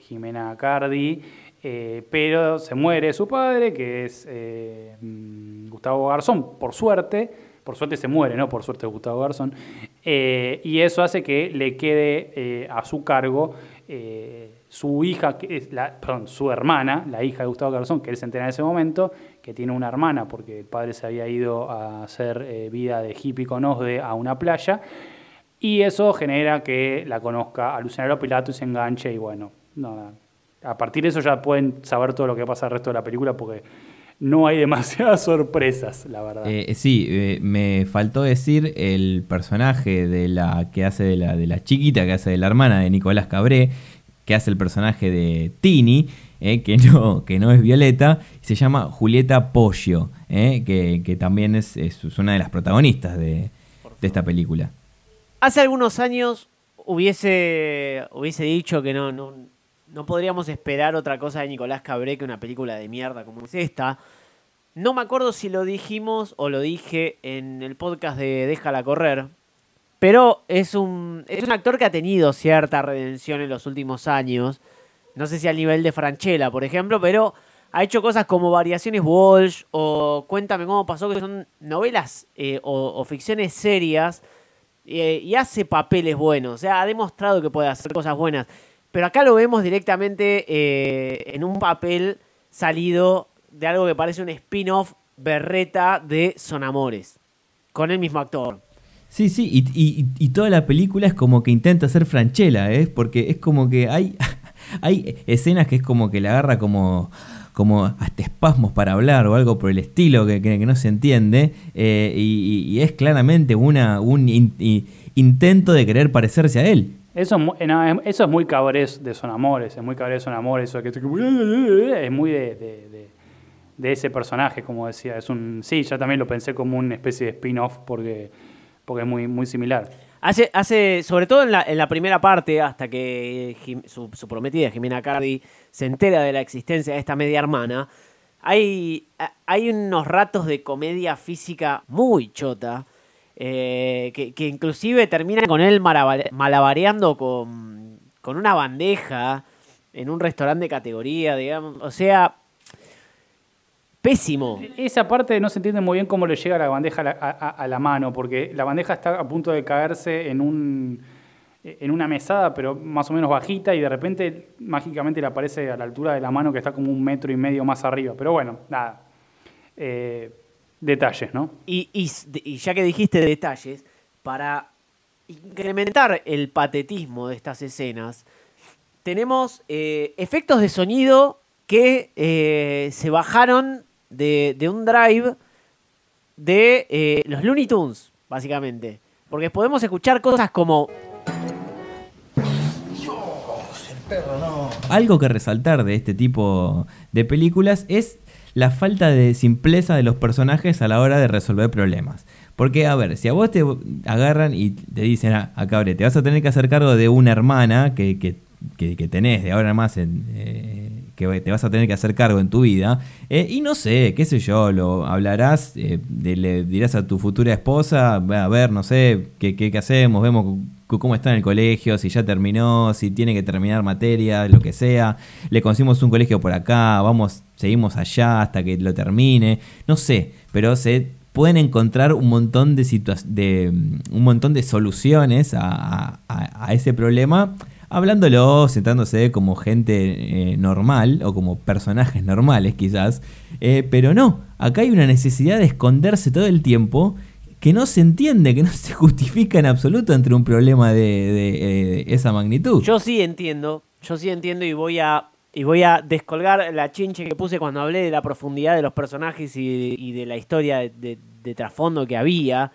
Jimena Cardi, eh, pero se muere su padre, que es eh, Gustavo Garzón, por suerte. Por suerte se muere, ¿no? Por suerte Gustavo Garzón. Eh, y eso hace que le quede a su cargo su hija, perdón, su hermana, la hija de Gustavo Garzón, que él se entera en ese momento, que tiene una hermana porque el padre se había ido a hacer vida de hippie con Osde a una playa. Y eso genera que la conozca a Luciano Pilato y se enganche y bueno, nada. A partir de eso ya pueden saber todo lo que pasa el resto de la película porque no hay demasiadas sorpresas, la verdad. Eh, sí, eh, me faltó decir el personaje de la que hace de la, de la chiquita, que hace de la hermana de Nicolás Cabré, que hace el personaje de Tini, eh, que, no, que no es Violeta, y se llama Julieta Poggio, eh, que, que también es, es- es una de las protagonistas de, de esta película. Hace algunos años hubiese, hubiese dicho que no, no, no podríamos esperar otra cosa de Nicolás Cabré que una película de mierda como es esta. No me acuerdo si lo dijimos o lo dije en el podcast de Déjala correr. Pero es un, es un actor que ha tenido cierta redención en los últimos años. No sé si al nivel de Franchella, por ejemplo, pero ha hecho cosas como Variaciones Walsh o Cuéntame cómo pasó, que son novelas eh, o, ficciones serias eh, y hace papeles buenos. O sea, ha demostrado que puede hacer cosas buenas. Pero acá lo vemos directamente eh, en un papel salido de algo que parece un spin-off berreta de Son Amores. Con el mismo actor. Sí, sí, y, y- toda la película es como que intenta ser Franchella, ¿eh? porque es como que hay, hay escenas que es como que le agarra como, como hasta espasmos para hablar o algo por el estilo que, que- no se entiende, eh, y, es claramente una, un intento de querer parecerse a él. Eso es, muy, eh, no, es- eso es muy cabrés de Son Amores, es muy cabrés de Son Amores, eso que es muy de, de- de- de ese personaje, como decía. Es un, sí, ya también lo pensé como una especie de spin-off porque, porque es muy, muy similar. Hace, hace, sobre todo en la, en la primera parte, hasta que su, su prometida Jimena Cardi se entera de la existencia de esta media hermana, hay, hay unos ratos de comedia física muy chota, eh, que, inclusive termina con él malabareando con, con una bandeja en un restaurante de categoría, digamos. O sea, pésimo. Esa parte no se entiende muy bien cómo le llega la bandeja a la, mano, porque la bandeja está a punto de caerse en un, en una mesada, pero más o menos bajita, y de repente mágicamente le aparece a la altura de la mano que está como un metro y medio más arriba. Pero bueno, nada. Eh, detalles, ¿no? Y, y ya que dijiste detalles, para incrementar el patetismo de estas escenas, tenemos eh, efectos de sonido que eh, se bajaron de, de un drive de eh, los Looney Tunes, básicamente. Porque podemos escuchar cosas como Algo que resaltar de este tipo de películas es la falta de simpleza de los personajes a la hora de resolver problemas. Porque, a ver, si a vos te agarran y te dicen, ah, acá cabre, te vas a tener que hacer cargo de una hermana que, que, que- que tenés de ahora en más, en, eh, que te vas a tener que hacer cargo en tu vida, eh, y no sé, qué sé yo, lo hablarás, eh, le dirás a tu futura esposa, "Va, a ver, no sé, qué, qué, qué hacemos, vemos cómo está en el colegio, si ya terminó, si tiene que terminar materia, lo que sea, le conseguimos un colegio por acá, vamos, seguimos allá hasta que lo termine, no sé, pero se pueden encontrar un montón de de mm, un montón de soluciones a, ese problema hablándolo, sentándose como gente eh, normal o como personajes normales quizás, eh, pero no, acá hay una necesidad de esconderse todo el tiempo que no se entiende, que no se justifica en absoluto entre un problema de, de, eh, esa magnitud. Yo sí entiendo, yo sí entiendo y voy a y voy a descolgar la chinche que puse cuando hablé de la profundidad de los personajes y, de la historia de trasfondo que había,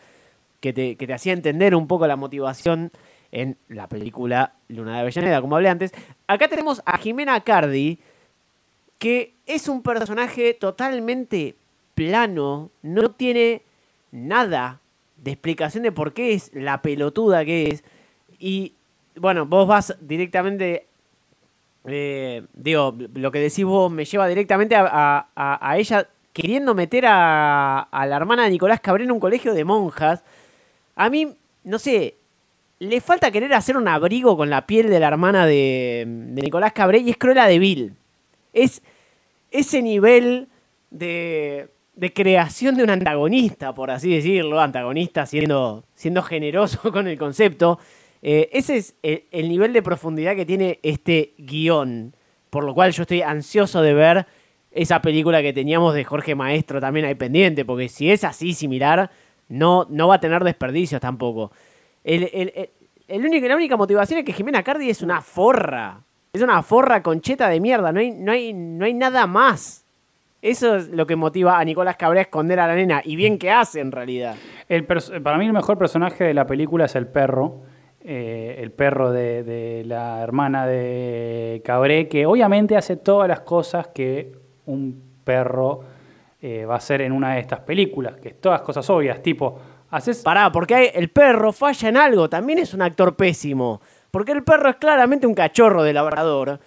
que te, que te hacía entender un poco la motivación en la película Luna de Avellaneda, como hablé antes. Acá tenemos a Jimena Cardi, que es un personaje totalmente plano, no tiene nada de explicación de por qué es la pelotuda que es. Y bueno, vos vas directamente. Eh, digo, lo que decís vos me lleva directamente a, a- a- ella queriendo meter a, la hermana de Nicolás Cabré en un colegio de monjas. A mí, no sé, le falta querer hacer un abrigo con la piel de la hermana de, de Nicolás Cabré y es Cruella de Vil. Es ese nivel de, de creación de un antagonista, por así decirlo, antagonista siendo, siendo generoso con el concepto. Eh, ese es el, el nivel de profundidad que tiene este guion, por lo cual yo estoy ansioso de ver esa película que teníamos de Jorge Maestro también ahí pendiente, porque si es así similar, no, no va a tener desperdicios tampoco. El, el- el- la única motivación es que Jimena Cardi es una forra. Es una forra concheta de mierda. No hay, no hay, no hay nada más. Eso es lo que motiva a Nicolás Cabré a esconder a la nena. Y bien que hace en realidad. El para mí el mejor personaje de la película es el perro. Eh, el perro de, la hermana de Cabré, que obviamente hace todas las cosas que un perro eh, va a hacer en una de estas películas, que es todas cosas obvias, tipo, haces... Pará, porque el perro falla en algo. También es un actor pésimo. Porque el perro es claramente un cachorro de labrador.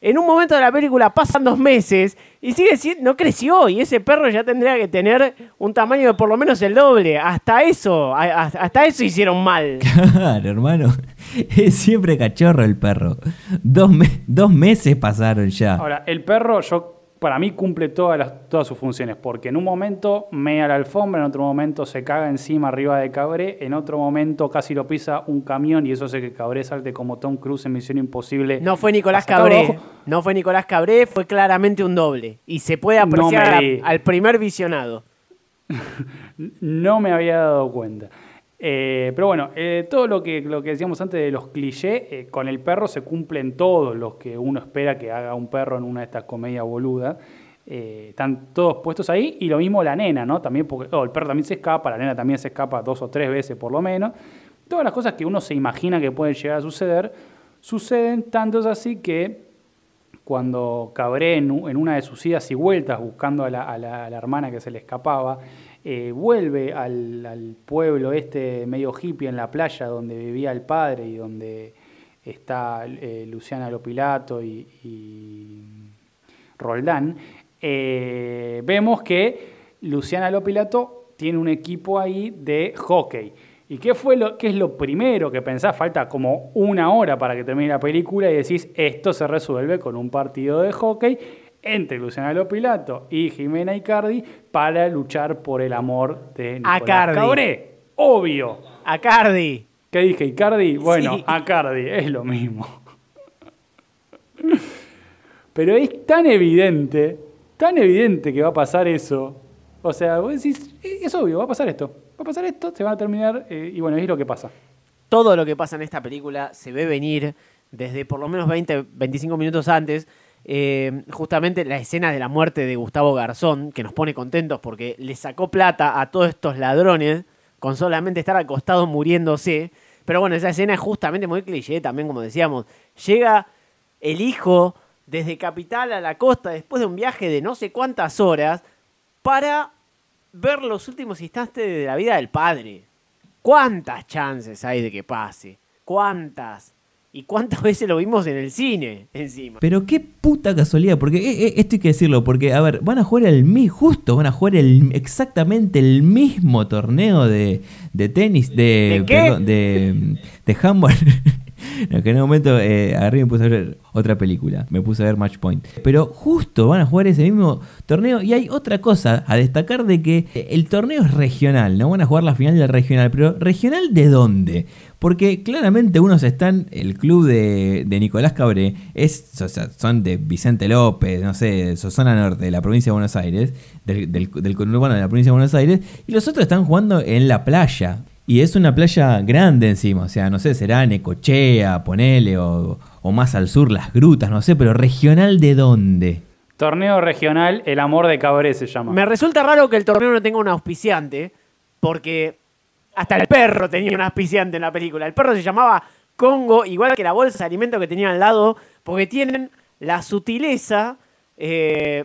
En un momento de la película pasan dos meses y sigue siendo, no creció y ese perro ya tendría que tener un tamaño de por lo menos el doble. Hasta eso, hasta eso hicieron mal. Claro, hermano. Es siempre cachorro el perro. Dos, me- dos meses pasaron ya. Ahora, el perro, yo para mí cumple todas, las, todas sus funciones, porque en un momento mea la alfombra, en otro momento se caga encima arriba de Cabré, en otro momento casi lo pisa un camión y eso hace que Cabré salte como Tom Cruise en Misión Imposible. No fue Nicolás Cabré. abajo. No fue Nicolás Cabré, fue claramente un doble. Y se puede apreciar No me a- di. al primer visionado. No me había dado cuenta. Eh, pero bueno, eh, todo lo que, lo que decíamos antes de los clichés, eh, con el perro se cumplen todos los que uno espera que haga un perro en una de estas comedias boludas. Están todos puestos ahí y lo mismo la nena, ¿no? También porque oh, el perro también se escapa, la nena también se escapa dos o tres veces por lo menos. Todas las cosas que uno se imagina que pueden llegar a suceder, suceden tantos así que cuando Cabré en, una de sus idas y vueltas buscando a la- a la hermana que se le escapaba, eh, vuelve al, pueblo este medio hippie en la playa donde vivía el padre y donde está eh, Luciana Lopilato y, y Roldán, eh, vemos que Luciana Lopilato tiene un equipo ahí de hockey. ¿Y qué fue lo qué es lo primero que pensás? Falta como una hora para que termine la película y decís, esto se resuelve con un partido de hockey entre Luciana Lopilato y Jimena Icardi para luchar por el amor de Nicolás Cardi. Cabré. Obvio. A Cardi. ¿Qué dije? ¿Icardi? Bueno, Sí. Acardi, es lo mismo. Pero es tan evidente, tan evidente que va a pasar eso. O sea, vos decís, "Eh, es obvio, va a pasar esto. Va a pasar esto, se va a terminar, eh, y bueno, es lo que pasa. todo lo que pasa en esta película se ve venir desde por lo menos 20, 25 minutos antes. Eh, justamente la escena de la muerte de Gustavo Garzón, que nos pone contentos porque le sacó plata a todos estos ladrones con solamente estar acostado muriéndose. Pero bueno, esa escena es justamente muy cliché también, como decíamos. Llega el hijo desde Capital a la costa después de un viaje de no sé cuántas horas para ver los últimos instantes de la vida del padre. ¿Cuántas chances hay de que pase? ¿Cuántas? ¿Y cuántas veces lo vimos en el cine encima? Pero qué puta casualidad, porque eh, eh, esto hay que decirlo, porque, a ver, van a jugar el mi justo, van a jugar el, exactamente el mismo torneo de, de tenis, de, ¿De qué? perdón, de, de handball. No, que en un momento eh, agarré y me puse a ver otra película, me puse a ver Match Point. Pero justo van a jugar ese mismo torneo y hay otra cosa a destacar de que el torneo es regional, no van a jugar la final del regional, pero regional de dónde? Porque claramente unos están, el club de, de Nicolás Cabré, es, o sea, son de Vicente López, no sé, Sosona Norte, de la provincia de Buenos Aires, del, del conurbano de la provincia de Buenos Aires, y los otros están jugando en la playa. Y es una playa grande encima, o sea, no sé, será Necochea, ponele, o, o más al sur, las grutas, no sé, pero regional de dónde. Torneo regional, el amor de Cabré se llama. Me resulta raro que el torneo no tenga un auspiciante, porque hasta el perro tenía un auspiciante en la película. El perro se llamaba Congo, igual que la bolsa de alimento que tenía al lado, porque tienen la sutileza eh,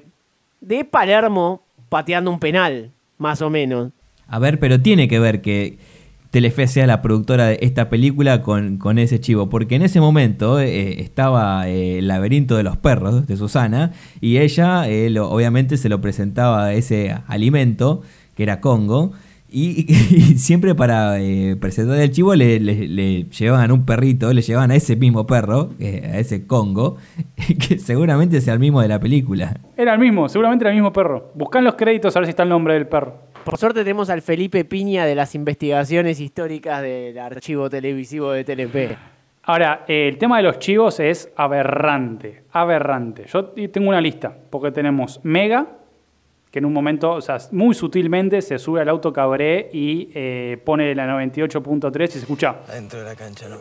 de Palermo pateando un penal, más o menos. A ver, pero tiene que ver que Telefe sea la productora de esta película con, ese chivo, porque en ese momento eh, estaba eh, el laberinto de los perros de Susana y ella eh, obviamente se lo presentaba ese alimento que era Congo. Y, siempre para eh, presentar el chivo le, le- le llevaban un perrito, le llevaban a ese mismo perro, a ese Congo, que seguramente sea el mismo de la película. Era el mismo, seguramente era el mismo perro. Buscan los créditos a ver si está el nombre del perro. Por suerte tenemos al Felipe Piña de las investigaciones históricas del archivo televisivo de Telefe. Ahora, eh, el tema de los chivos es aberrante, aberrante. Yo tengo una lista, porque tenemos Mega, que en un momento, o sea, muy sutilmente se sube al auto Cabré y eh, pone la 98.3 y se escucha Adentro de la cancha, ¿no?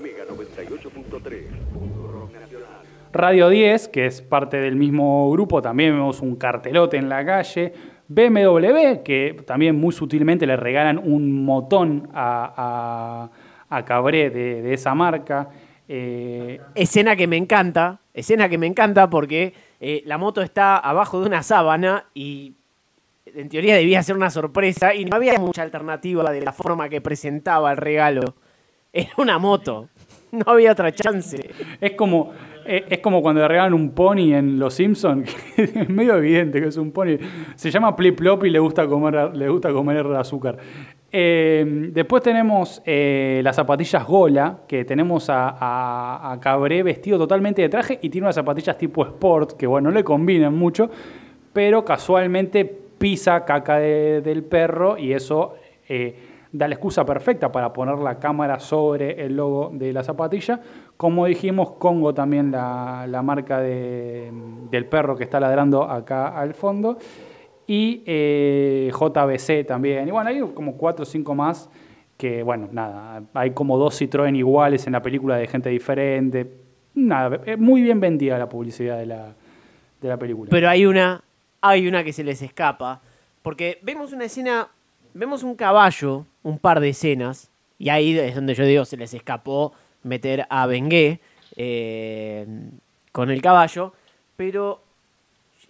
Radio 10, que es parte del mismo grupo, también vemos un cartelote en la calle. BMW, que también muy sutilmente le regalan un motón a, a- a Cabré de, de esa marca. Eh, Escena que me encanta, escena que me encanta porque eh, la moto está abajo de una sábana y en teoría debía ser una sorpresa y no había mucha alternativa de la forma que presentaba el regalo. Era una moto, no había otra chance. Es como, eh, es como cuando le regalan un pony en Los Simpsons, es medio evidente que es un pony. Se llama Plip Plop y le gusta comer, le gusta comer azúcar. Eh, después tenemos eh, las zapatillas Gola, que tenemos a, a- Cabré vestido totalmente de traje y tiene unas zapatillas tipo sport, que bueno, no le combinan mucho, pero casualmente pisa caca de- del perro y eso da la excusa perfecta para poner la cámara sobre el logo de la zapatilla. Como dijimos, Congo también la, la marca de- del perro que está ladrando acá al fondo. Y eh, JBC también. Y bueno, hay como cuatro o cinco más que, bueno, nada, hay como dos Citroën iguales en la película de gente diferente. Nada, eh, muy bien vendida la publicidad de la, de la película. Pero hay una, hay una que se les escapa. Porque vemos una escena, vemos un caballo, un par de escenas, y ahí es donde yo digo, se les escapó meter a Bengué eh, con el caballo. Pero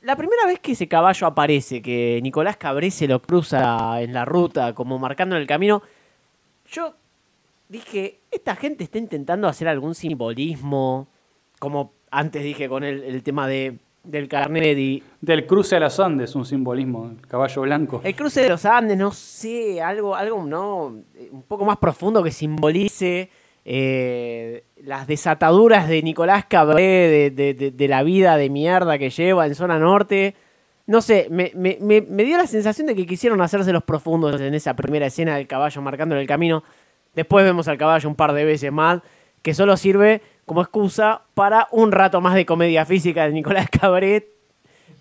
la primera vez que ese caballo aparece, que Nicolás Cabré se lo cruza en la ruta, como marcando el camino, yo dije, esta gente está intentando hacer algún simbolismo, como antes dije con el, el tema de, del carnet y Del cruce a los Andes, un simbolismo, el caballo blanco. el cruce de los Andes, no sé, algo, algo no, un poco más profundo que simbolice eh, las desataduras de Nicolás Cabré, de, la vida de mierda que lleva en zona norte. No sé, me, me- dio la sensación de que quisieron hacerse los profundos en esa primera escena del caballo marcando el camino. Después vemos al caballo un par de veces más, que solo sirve como excusa para un rato más de comedia física de Nicolás Cabret.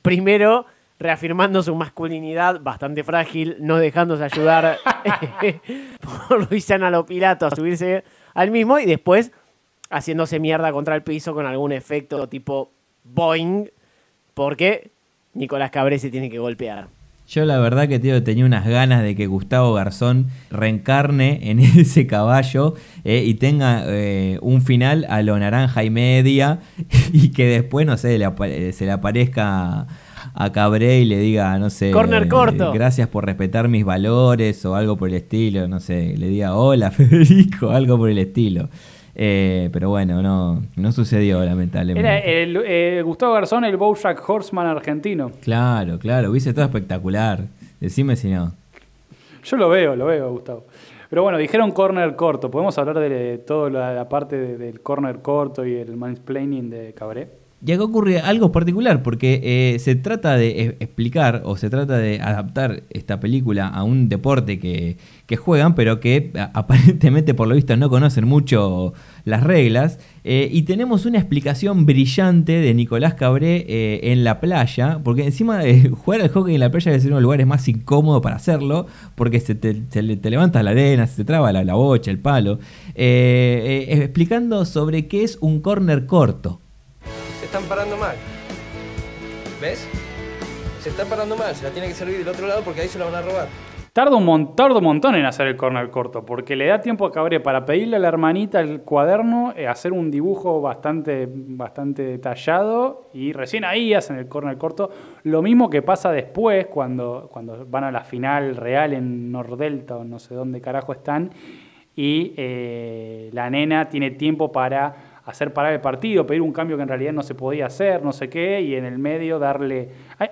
Primero, reafirmando su masculinidad bastante frágil, no dejándose ayudar por Luisana Lopilato a subirse al mismo y después haciéndose mierda contra el piso con algún efecto tipo boing, porque Nicolás Cabré se tiene que golpear. Yo la verdad que tío, tenía unas ganas de que Gustavo Garzón reencarne en ese caballo eh, y tenga eh, un final a lo naranja y media y que después, no sé, apa- se le aparezca a Cabré y le diga, no sé, Corner eh, corto. gracias por respetar mis valores o algo por el estilo, no sé, le diga, hola Federico, algo por el estilo. Eh, pero bueno, no, no sucedió lamentablemente. Era el, eh, Gustavo Garzón, el Bojack Horseman argentino. Claro, claro, hubiese todo espectacular. Decime si no. Yo lo veo, lo veo, Gustavo. Pero bueno, dijeron corner corto. ¿Podemos hablar de toda la, la parte de- del corner corto y el mansplaining de Cabré? Y acá ocurre algo particular, porque eh, se trata de e- explicar o se trata de adaptar esta película a un deporte que, juegan, pero que aparentemente por lo visto no conocen mucho las reglas. eh, y tenemos una explicación brillante de Nicolás Cabré eh, en la playa, porque encima eh, jugar al hockey en la playa ser uno de los lugares más incómodos para hacerlo, porque se te, se le- te levanta la arena, se te traba la, la bocha, el palo, explicando sobre qué es un corner corto. Están parando mal. ¿Ves? Se están parando mal, se la tiene que servir del otro lado porque ahí se la van a robar. Tarda un montón en hacer el corner corto, porque le da tiempo a Cabré para pedirle a la hermanita el cuaderno, eh, hacer un dibujo bastante, bastante detallado y recién ahí hacen el corner corto. Lo mismo que pasa después cuando, cuando van a la final real en Nordelta o no sé dónde carajo están y eh, la nena tiene tiempo para hacer parar el partido, pedir un cambio que en realidad no se podía hacer, no sé qué, y en el medio darle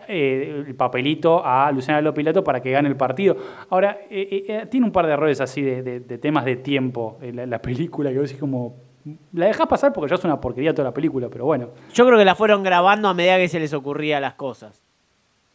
eh, el papelito a Luciana Lopilato para que gane el partido. Ahora, eh, eh, tiene un par de errores así de, de- de temas de tiempo en la, la película que vos decís como... La dejás pasar porque ya es una porquería toda la película, pero bueno. Yo creo que la fueron grabando a medida que se les ocurría las cosas.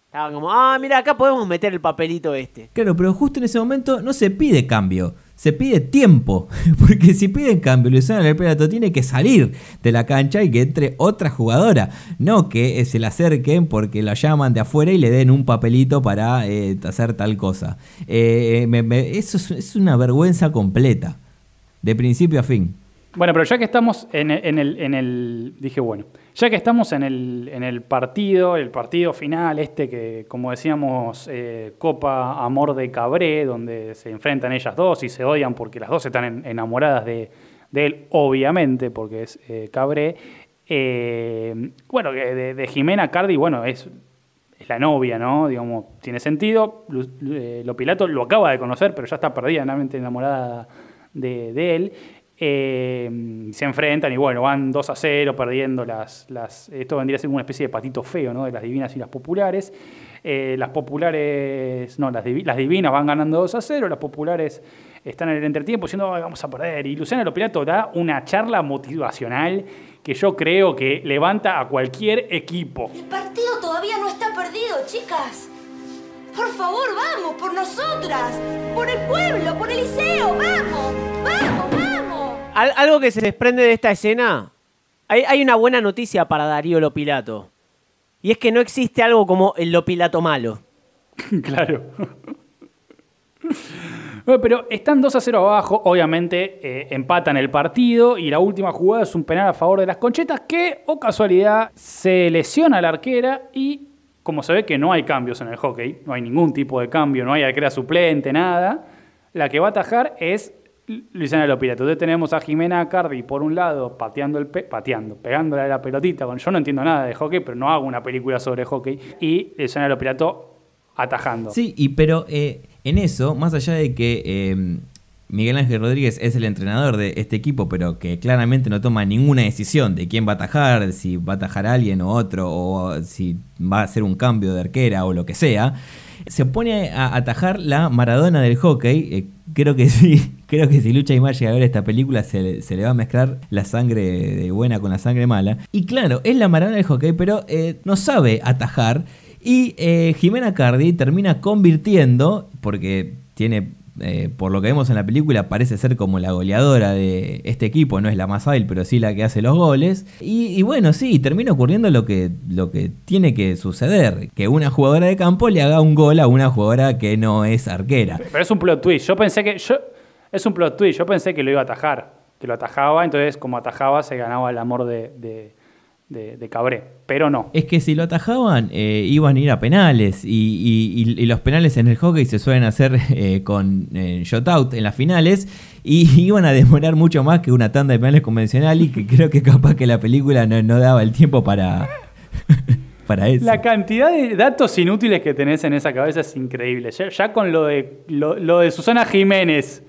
Estaban como, ah, mira, acá podemos meter el papelito este. Claro, pero justo en ese momento no se pide cambio, se pide tiempo. Porque si piden cambio, Luciano del Plato tiene que salir de la cancha y que entre otra jugadora. No que eh, se le acerquen porque la llaman de afuera y le den un papelito para eh, hacer tal cosa. Eh, eso es, es una vergüenza completa, de principio a fin. Bueno, pero ya que estamos en el, en el, en el- dije, bueno, ya que estamos en el, en el partido, el partido final, este que, como decíamos, eh, Copa Amor de Cabré, donde se enfrentan ellas dos y se odian porque las dos están en- enamoradas de, de él, obviamente, porque es eh, Cabré. Eh, bueno, de, de Jimena Cardi, bueno, es, la novia, ¿no? Digamos, tiene sentido. Lu- eh, Lo Pilato lo acaba de conocer, pero ya está perdidamente enamorada de, de él. Eh, se enfrentan y bueno, van 2 a 0 perdiendo las, las... Esto vendría a ser una especie de patito feo, ¿no? De las divinas y las populares. Eh, las populares... No, las, divi- las divinas van ganando 2 a 0, las populares están en el entretiempo diciendo, "Ay, vamos a perder. Y Luciana Lopilato da una charla motivacional que yo creo que levanta a cualquier equipo. El partido todavía no está perdido, chicas. Por favor, vamos, por nosotras, por el pueblo, por el liceo, vamos, vamos, vamos. Al- algo que se desprende de esta escena, hay, una buena noticia para Darío Lopilato. Y es que no existe algo como el Lopilato malo. claro. Pero están 2 a 0 abajo, obviamente eh, empatan el partido y la última jugada es un penal a favor de las conchetas que, o casualidad, se lesiona a la arquera y como se ve que no hay cambios en el hockey, no hay ningún tipo de cambio, no hay arquera suplente, nada, la que va a atajar es Luciana Lopilato. Entonces tenemos a Jimena Cardi por un lado pateando, el pateando pegándole a la pelotita, con, yo no entiendo nada de hockey, pero no hago una película sobre hockey, y Luciana Lopilato atajando. Sí, y pero eh, en eso, más allá de que eh, Miguel Ángel Rodríguez es el entrenador de este equipo, pero que claramente no toma ninguna decisión de quién va a atajar, si va a atajar a alguien o otro, o si va a hacer un cambio de arquera o lo que sea, se pone a atajar la Maradona del hockey. Eh, creo que sí, creo que si Lucha y Mar llega a ver esta película se le, se le va a mezclar la sangre buena con la sangre mala. Y claro, es la Maradona del hockey, pero eh, no sabe atajar. Y eh, Jimena Cardi termina convirtiendo, porque tiene eh, por lo que vemos en la película, parece ser como la goleadora de este equipo. No es la más hábil, pero sí la que hace los goles. Y, bueno, sí, termina ocurriendo lo que, lo que tiene que suceder. Que una jugadora de campo le haga un gol a una jugadora que no es arquera. Pero es un plot twist. Yo pensé que. Es un plot twist. Yo pensé que lo iba a atajar. Que lo atajaba, entonces, como atajaba, se ganaba el amor de, de- de Cabré. Pero no. Es que si lo atajaban, eh, iban a ir a penales. Y, y- los penales en el hockey se suelen hacer eh, con eh, shot-out en las finales. Y iban a demorar mucho más que una tanda de penales convencional. Y que creo que capaz que la película no, no daba el tiempo para, para eso. La cantidad de datos inútiles que tenés en esa cabeza es increíble. Ya, ya con lo de, lo, lo de Susana Jiménez,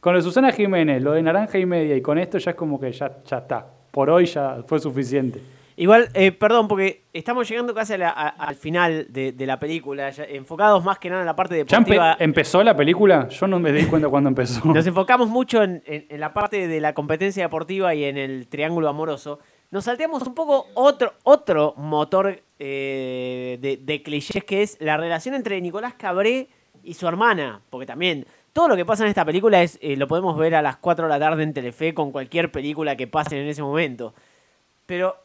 con lo de Susana Jiménez, lo de Naranja y Media, y con esto ya es como que ya, ya está. Por hoy ya fue suficiente. Igual, eh, perdón, porque estamos llegando casi a la- a- al final de, de la película, ya enfocados más que nada en la parte ¿Ya deportiva. empezó la película? Yo no me di cuenta cuando empezó. Nos enfocamos mucho en, en- en la parte de la competencia deportiva y en el triángulo amoroso. Nos salteamos un poco otro, otro motor eh, de, de clichés que es la relación entre Nicolás Cabré y su hermana. Porque también todo lo que pasa en esta película es eh, lo podemos ver a las 4 de la tarde en Telefe con cualquier película que pase en ese momento. Pero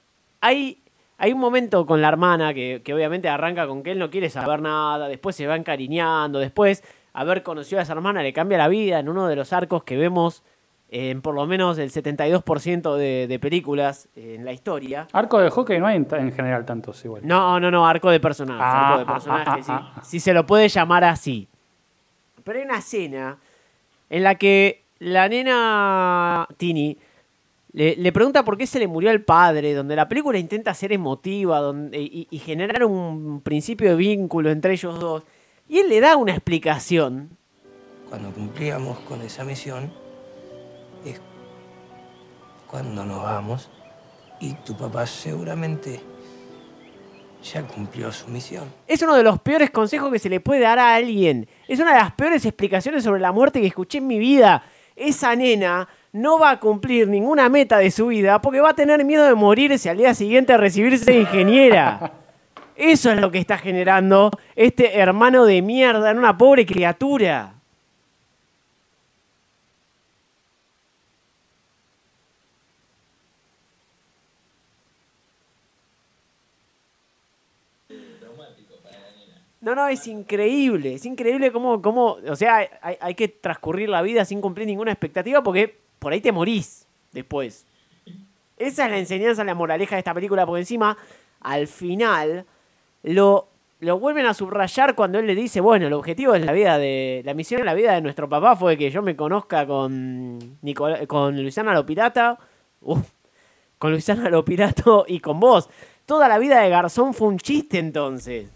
hay, hay un momento con la hermana que, que obviamente arranca con que él no quiere saber nada, después se va encariñando, después haber conocido a esa hermana le cambia la vida en uno de los arcos que vemos en por lo menos el 72% de, de películas en la historia. Arco de hockey no hay en, en general tantos igual. No, no, no, arco de personaje. Ah, arco de ah, personaje, ah, sí. Si se lo puede llamar así. Pero hay una escena en la que la nena Tini le, le pregunta por qué se le murió el padre, donde la película intenta ser emotiva donde, y, y generar un principio de vínculo entre ellos dos. Y él le da una explicación. Cuando cumplíamos con esa misión, es cuando nos vamos y tu papá seguramente ya cumplió su misión. Es uno de los peores consejos que se le puede dar a alguien. Es una de las peores explicaciones sobre la muerte que escuché en mi vida. Esa nena no va a cumplir ninguna meta de su vida porque va a tener miedo de morirse al día siguiente a recibirse de ingeniera. Eso es lo que está generando este hermano de mierda en una pobre criatura. No, no, es increíble. Es increíble cómo, cómo o sea, hay, hay que transcurrir la vida sin cumplir ninguna expectativa porque por ahí te morís después. Esa es la enseñanza, la moraleja de esta película, porque encima, al final, lo, lo vuelven a subrayar cuando él le dice, bueno, el objetivo es la vida de, la misión en la vida de nuestro papá fue que yo me conozca con, Nicola- con Luisana Lopirata, uf, con Luisana Lopirato y con vos. Toda la vida de Garzón fue un chiste entonces.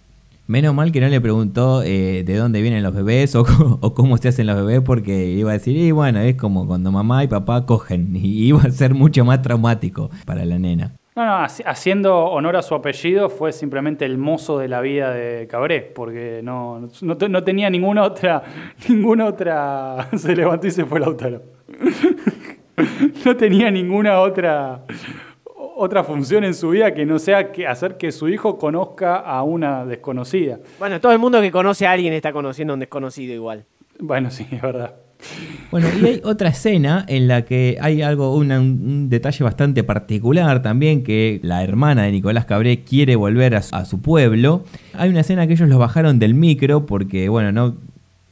Menos mal que no le preguntó eh, de dónde vienen los bebés o, cómo se hacen los bebés, porque iba a decir, y bueno, es como cuando mamá y papá cogen, y iba a ser mucho más traumático para la nena. No, no, haci- haciendo honor a su apellido fue simplemente el mozo de la vida de Cabré, porque no, no, te- no tenía ninguna otra, ninguna otra, se levantó y se fue Lautaro. no tenía ninguna otra, otra función en su vida que no sea que hacer que su hijo conozca a una desconocida. Bueno, todo el mundo que conoce a alguien está conociendo a un desconocido igual. Bueno, sí, es verdad. Bueno, y hay otra escena en la que hay algo, una- un, detalle bastante particular también, que la hermana de Nicolás Cabré quiere volver a su, a su pueblo. Hay una escena que ellos los bajaron del micro, porque, bueno, no...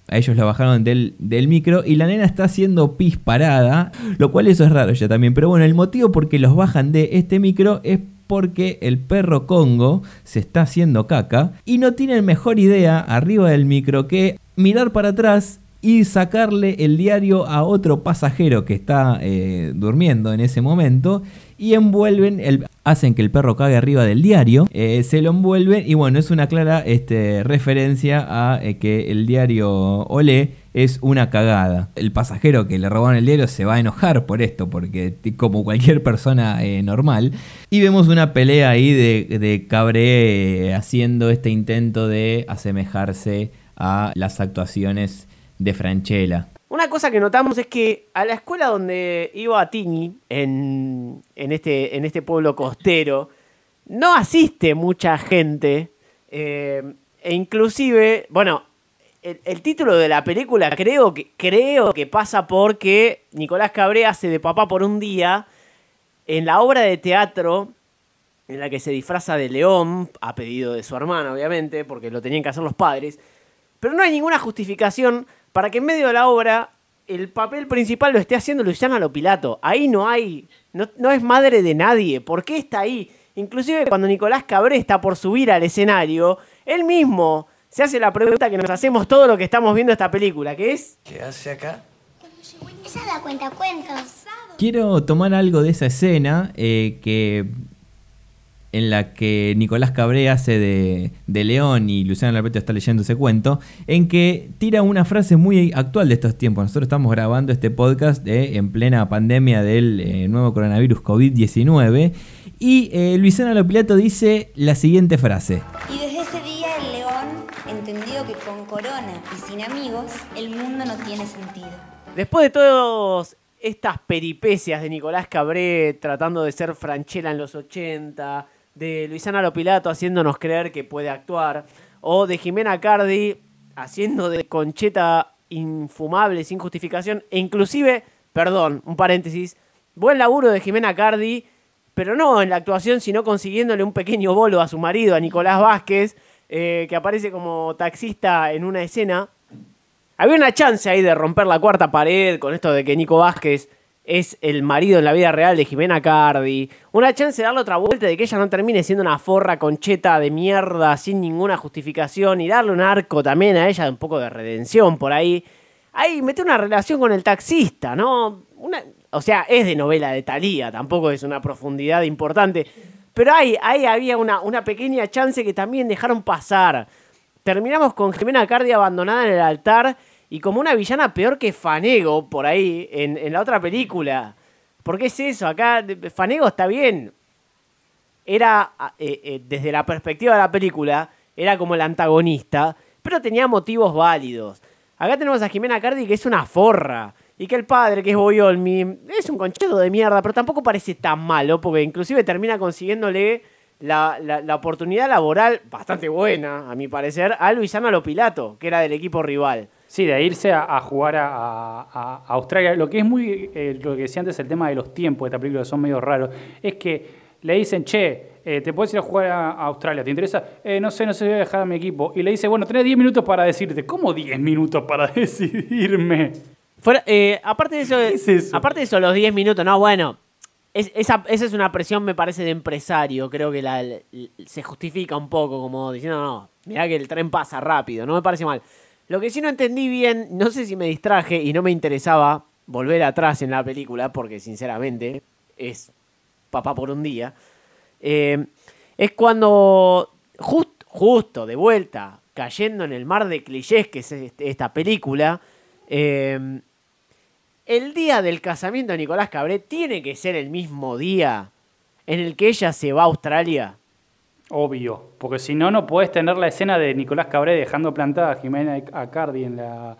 A ellos lo bajaron del, del micro y la nena está haciendo pis parada, lo cual eso es raro ya también. Pero bueno, el motivo por qué los bajan de este micro es porque el perro Congo se está haciendo caca y no tienen mejor idea arriba del micro que mirar para atrás y sacarle el diario a otro pasajero que está eh, durmiendo en ese momento y envuelven el hacen que el perro cague arriba del diario eh, se lo envuelven y bueno es una clara este, referencia a eh, que el diario Olé es una cagada el pasajero que le robaron el diario se va a enojar por esto porque como cualquier persona eh, normal y vemos una pelea ahí de, de Cabré haciendo este intento de asemejarse a las actuaciones de Franchella. Una cosa que notamos es que a la escuela donde iba Tini, en, en, este, en este pueblo costero, no asiste mucha gente. eh, e inclusive, bueno, el, título de la película creo que, que pasa porque Nicolás Cabré hace de papá por un día en la obra de teatro en la que se disfraza de león, a pedido de su hermana, obviamente, porque lo tenían que hacer los padres. Pero no hay ninguna justificación para que en medio de la obra el papel principal lo esté haciendo Luciana Lopilato. Ahí no hay, no, no es madre de nadie. ¿Por qué está ahí? Inclusive cuando Nicolás Cabré está por subir al escenario, él mismo se hace la pregunta que nos hacemos todo lo que estamos viendo esta película, que es... ¿Qué hace acá? Esa es la cuenta cuentos. Quiero tomar algo de esa escena eh, que en la que Nicolás Cabré hace de, de León y Luciano Larpeto está leyendo ese cuento, en que tira una frase muy actual de estos tiempos. Nosotros estamos grabando este podcast de, en plena pandemia del eh, nuevo coronavirus COVID-19 y eh, Luciano Lopilato dice la siguiente frase. Y desde ese día el león entendió que con corona y sin amigos el mundo no tiene sentido. Después de todas estas peripecias de Nicolás Cabré tratando de ser Franchella en los 80, de Luisana Lopilato haciéndonos creer que puede actuar, o de Jimena Cardi haciendo de Concheta infumable sin justificación, e inclusive, perdón, un paréntesis, buen laburo de Jimena Cardi, pero no en la actuación, sino consiguiéndole un pequeño bolo a su marido, a Nicolás Vázquez, eh, que aparece como taxista en una escena. Había una chance ahí de romper la cuarta pared con esto de que Nico Vázquez es el marido en la vida real de Jimena Cardi. Una chance de darle otra vuelta de que ella no termine siendo una forra concheta de mierda sin ninguna justificación y darle un arco también a ella, un poco de redención por ahí. Ahí mete una relación con el taxista, ¿no? Una, o sea, es de novela de Talía, tampoco es una profundidad importante. Pero ahí, ahí había una, una pequeña chance que también dejaron pasar. Terminamos con Jimena Cardi abandonada en el altar y como una villana peor que Fanego por ahí en, en la otra película. ¿Por qué es eso? Acá Fanego está bien. Era, eh, eh, desde la perspectiva de la película, era como el antagonista, pero tenía motivos válidos. Acá tenemos a Jimena Cardi que es una forra. Y que el padre, que es Boyolmi, es un concheto de mierda, pero tampoco parece tan malo, porque inclusive termina consiguiéndole la, la, la oportunidad laboral bastante buena, a mi parecer, a Luisana Lopilato, que era del equipo rival. Sí, de irse a, a jugar a, a- a Australia. Lo que es muy, eh, lo que decía antes, el tema de los tiempos de esta película, que son medio raros, es que le dicen, che, eh, te puedes ir a jugar a, Australia, ¿te interesa? "Eh, no sé, no sé, voy a dejar a mi equipo. Y le dice, bueno, tenés 10 minutos para decirte. ¿Cómo 10 minutos para decidirme? Fuera, eh, aparte de eso, aparte de eso, los 10 minutos, no, bueno, es- esa, esa es una presión, me parece, de empresario. Creo que la, se justifica un poco, como diciendo, no, mirá que el tren pasa rápido, no me parece mal. Lo que sí no entendí bien, no sé si me distraje y no me interesaba volver atrás en la película, porque sinceramente es papá por un día, eh, es cuando just- justo de vuelta, cayendo en el mar de clichés que es este- esta película, eh, el día del casamiento de Nicolás Cabré tiene que ser el mismo día en el que ella se va a Australia. Obvio, porque si no, no podés tener la escena de Nicolás Cabré dejando plantada a Jimena Acardi en la...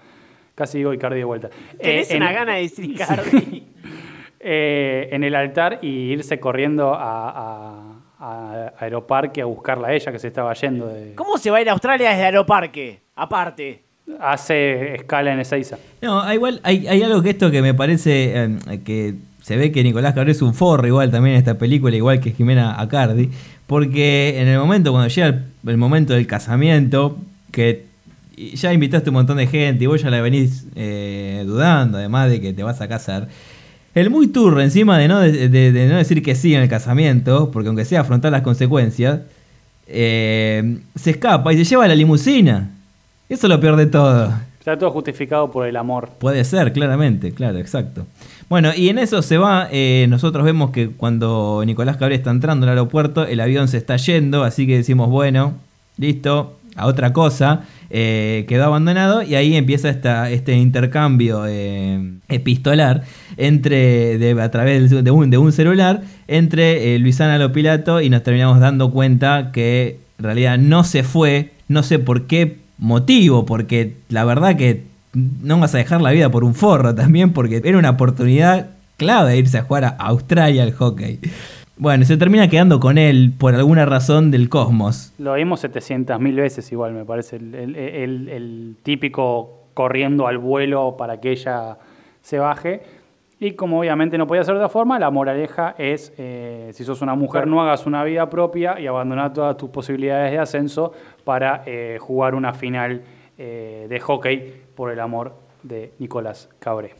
Casi digo Icardi de vuelta. Tenés Eh, en- una gana de decir Icardi. eh, en el altar y irse corriendo a, a- a Aeroparque a buscarla a ella que se estaba yendo. De, ¿Cómo se va a ir a Australia desde Aeroparque? Aparte. hace escala en Ezeiza. No, ah, igual hay, hay algo que esto que me parece eh, que se ve que Nicolás Cabré es un forro igual también en esta película, igual que Jimena Acardi, porque en el momento, cuando llega el, momento del casamiento, que ya invitaste un montón de gente y vos ya la venís eh, dudando, además de que te vas a casar, el muy turro encima de no, de, de- de no decir que sí en el casamiento, porque aunque sea afrontar las consecuencias, eh, se escapa y se lleva la limusina. Eso es lo peor de todo. Está todo justificado por el amor. Puede ser, claramente, claro, exacto. Bueno, y en eso se va, eh, nosotros vemos que cuando Nicolás Cabré está entrando al aeropuerto, el avión se está yendo, así que decimos, bueno, listo, a otra cosa, eh, quedó abandonado y ahí empieza esta, este intercambio eh, epistolar entre, a través de un, de un celular entre Luisana Lopilato y nos terminamos dando cuenta que en realidad no se fue, no sé por qué motivo, porque la verdad que no vas a dejar la vida por un forro también, porque era una oportunidad clave irse a jugar a Australia al hockey. Bueno, se termina quedando con él por alguna razón del cosmos. Lo vimos 700.000 veces igual, me parece. El, el- típico corriendo al vuelo para que ella se baje. Y como obviamente no podía ser de otra forma, la moraleja es, eh, si sos una mujer, no hagas una vida propia y abandonar todas tus posibilidades de ascenso para eh, jugar una final eh, de hockey por el amor de Nicolás Cabré.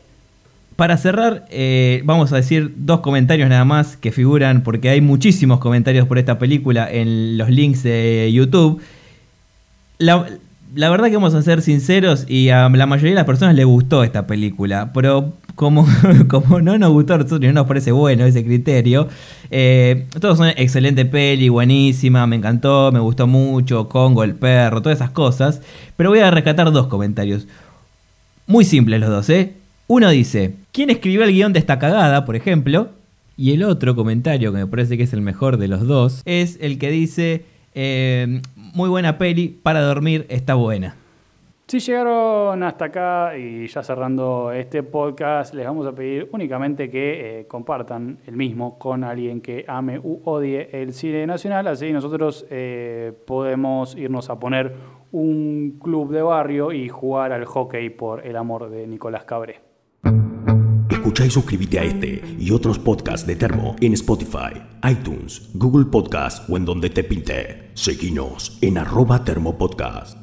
Para cerrar, eh, vamos a decir dos comentarios nada más que figuran, porque hay muchísimos comentarios por esta película en los links de YouTube. La, la verdad que vamos a ser sinceros y a la mayoría de las personas le gustó esta película, pero como, como no nos gustó nosotros no nos parece bueno ese criterio, eh, todos son excelente peli, buenísima, me encantó, me gustó mucho, Congo, el perro, todas esas cosas, pero voy a rescatar dos comentarios. Muy simples los dos, ¿eh? Uno dice, ¿quién escribió el guion de esta cagada, por ejemplo? Y el otro comentario, que me parece que es el mejor de los dos, es el que dice, eh, muy buena peli, para dormir, está buena. Si llegaron hasta acá y ya cerrando este podcast, les vamos a pedir únicamente que eh, compartan el mismo con alguien que ame u odie el cine nacional, así nosotros eh, podemos irnos a poner un club de barrio y jugar al hockey por el amor de Nicolás Cabré. Escucha y suscríbete a este y otros podcasts de Termo en Spotify, iTunes, Google Podcast o en donde te pinte. Seguinos en arroba termopodcast.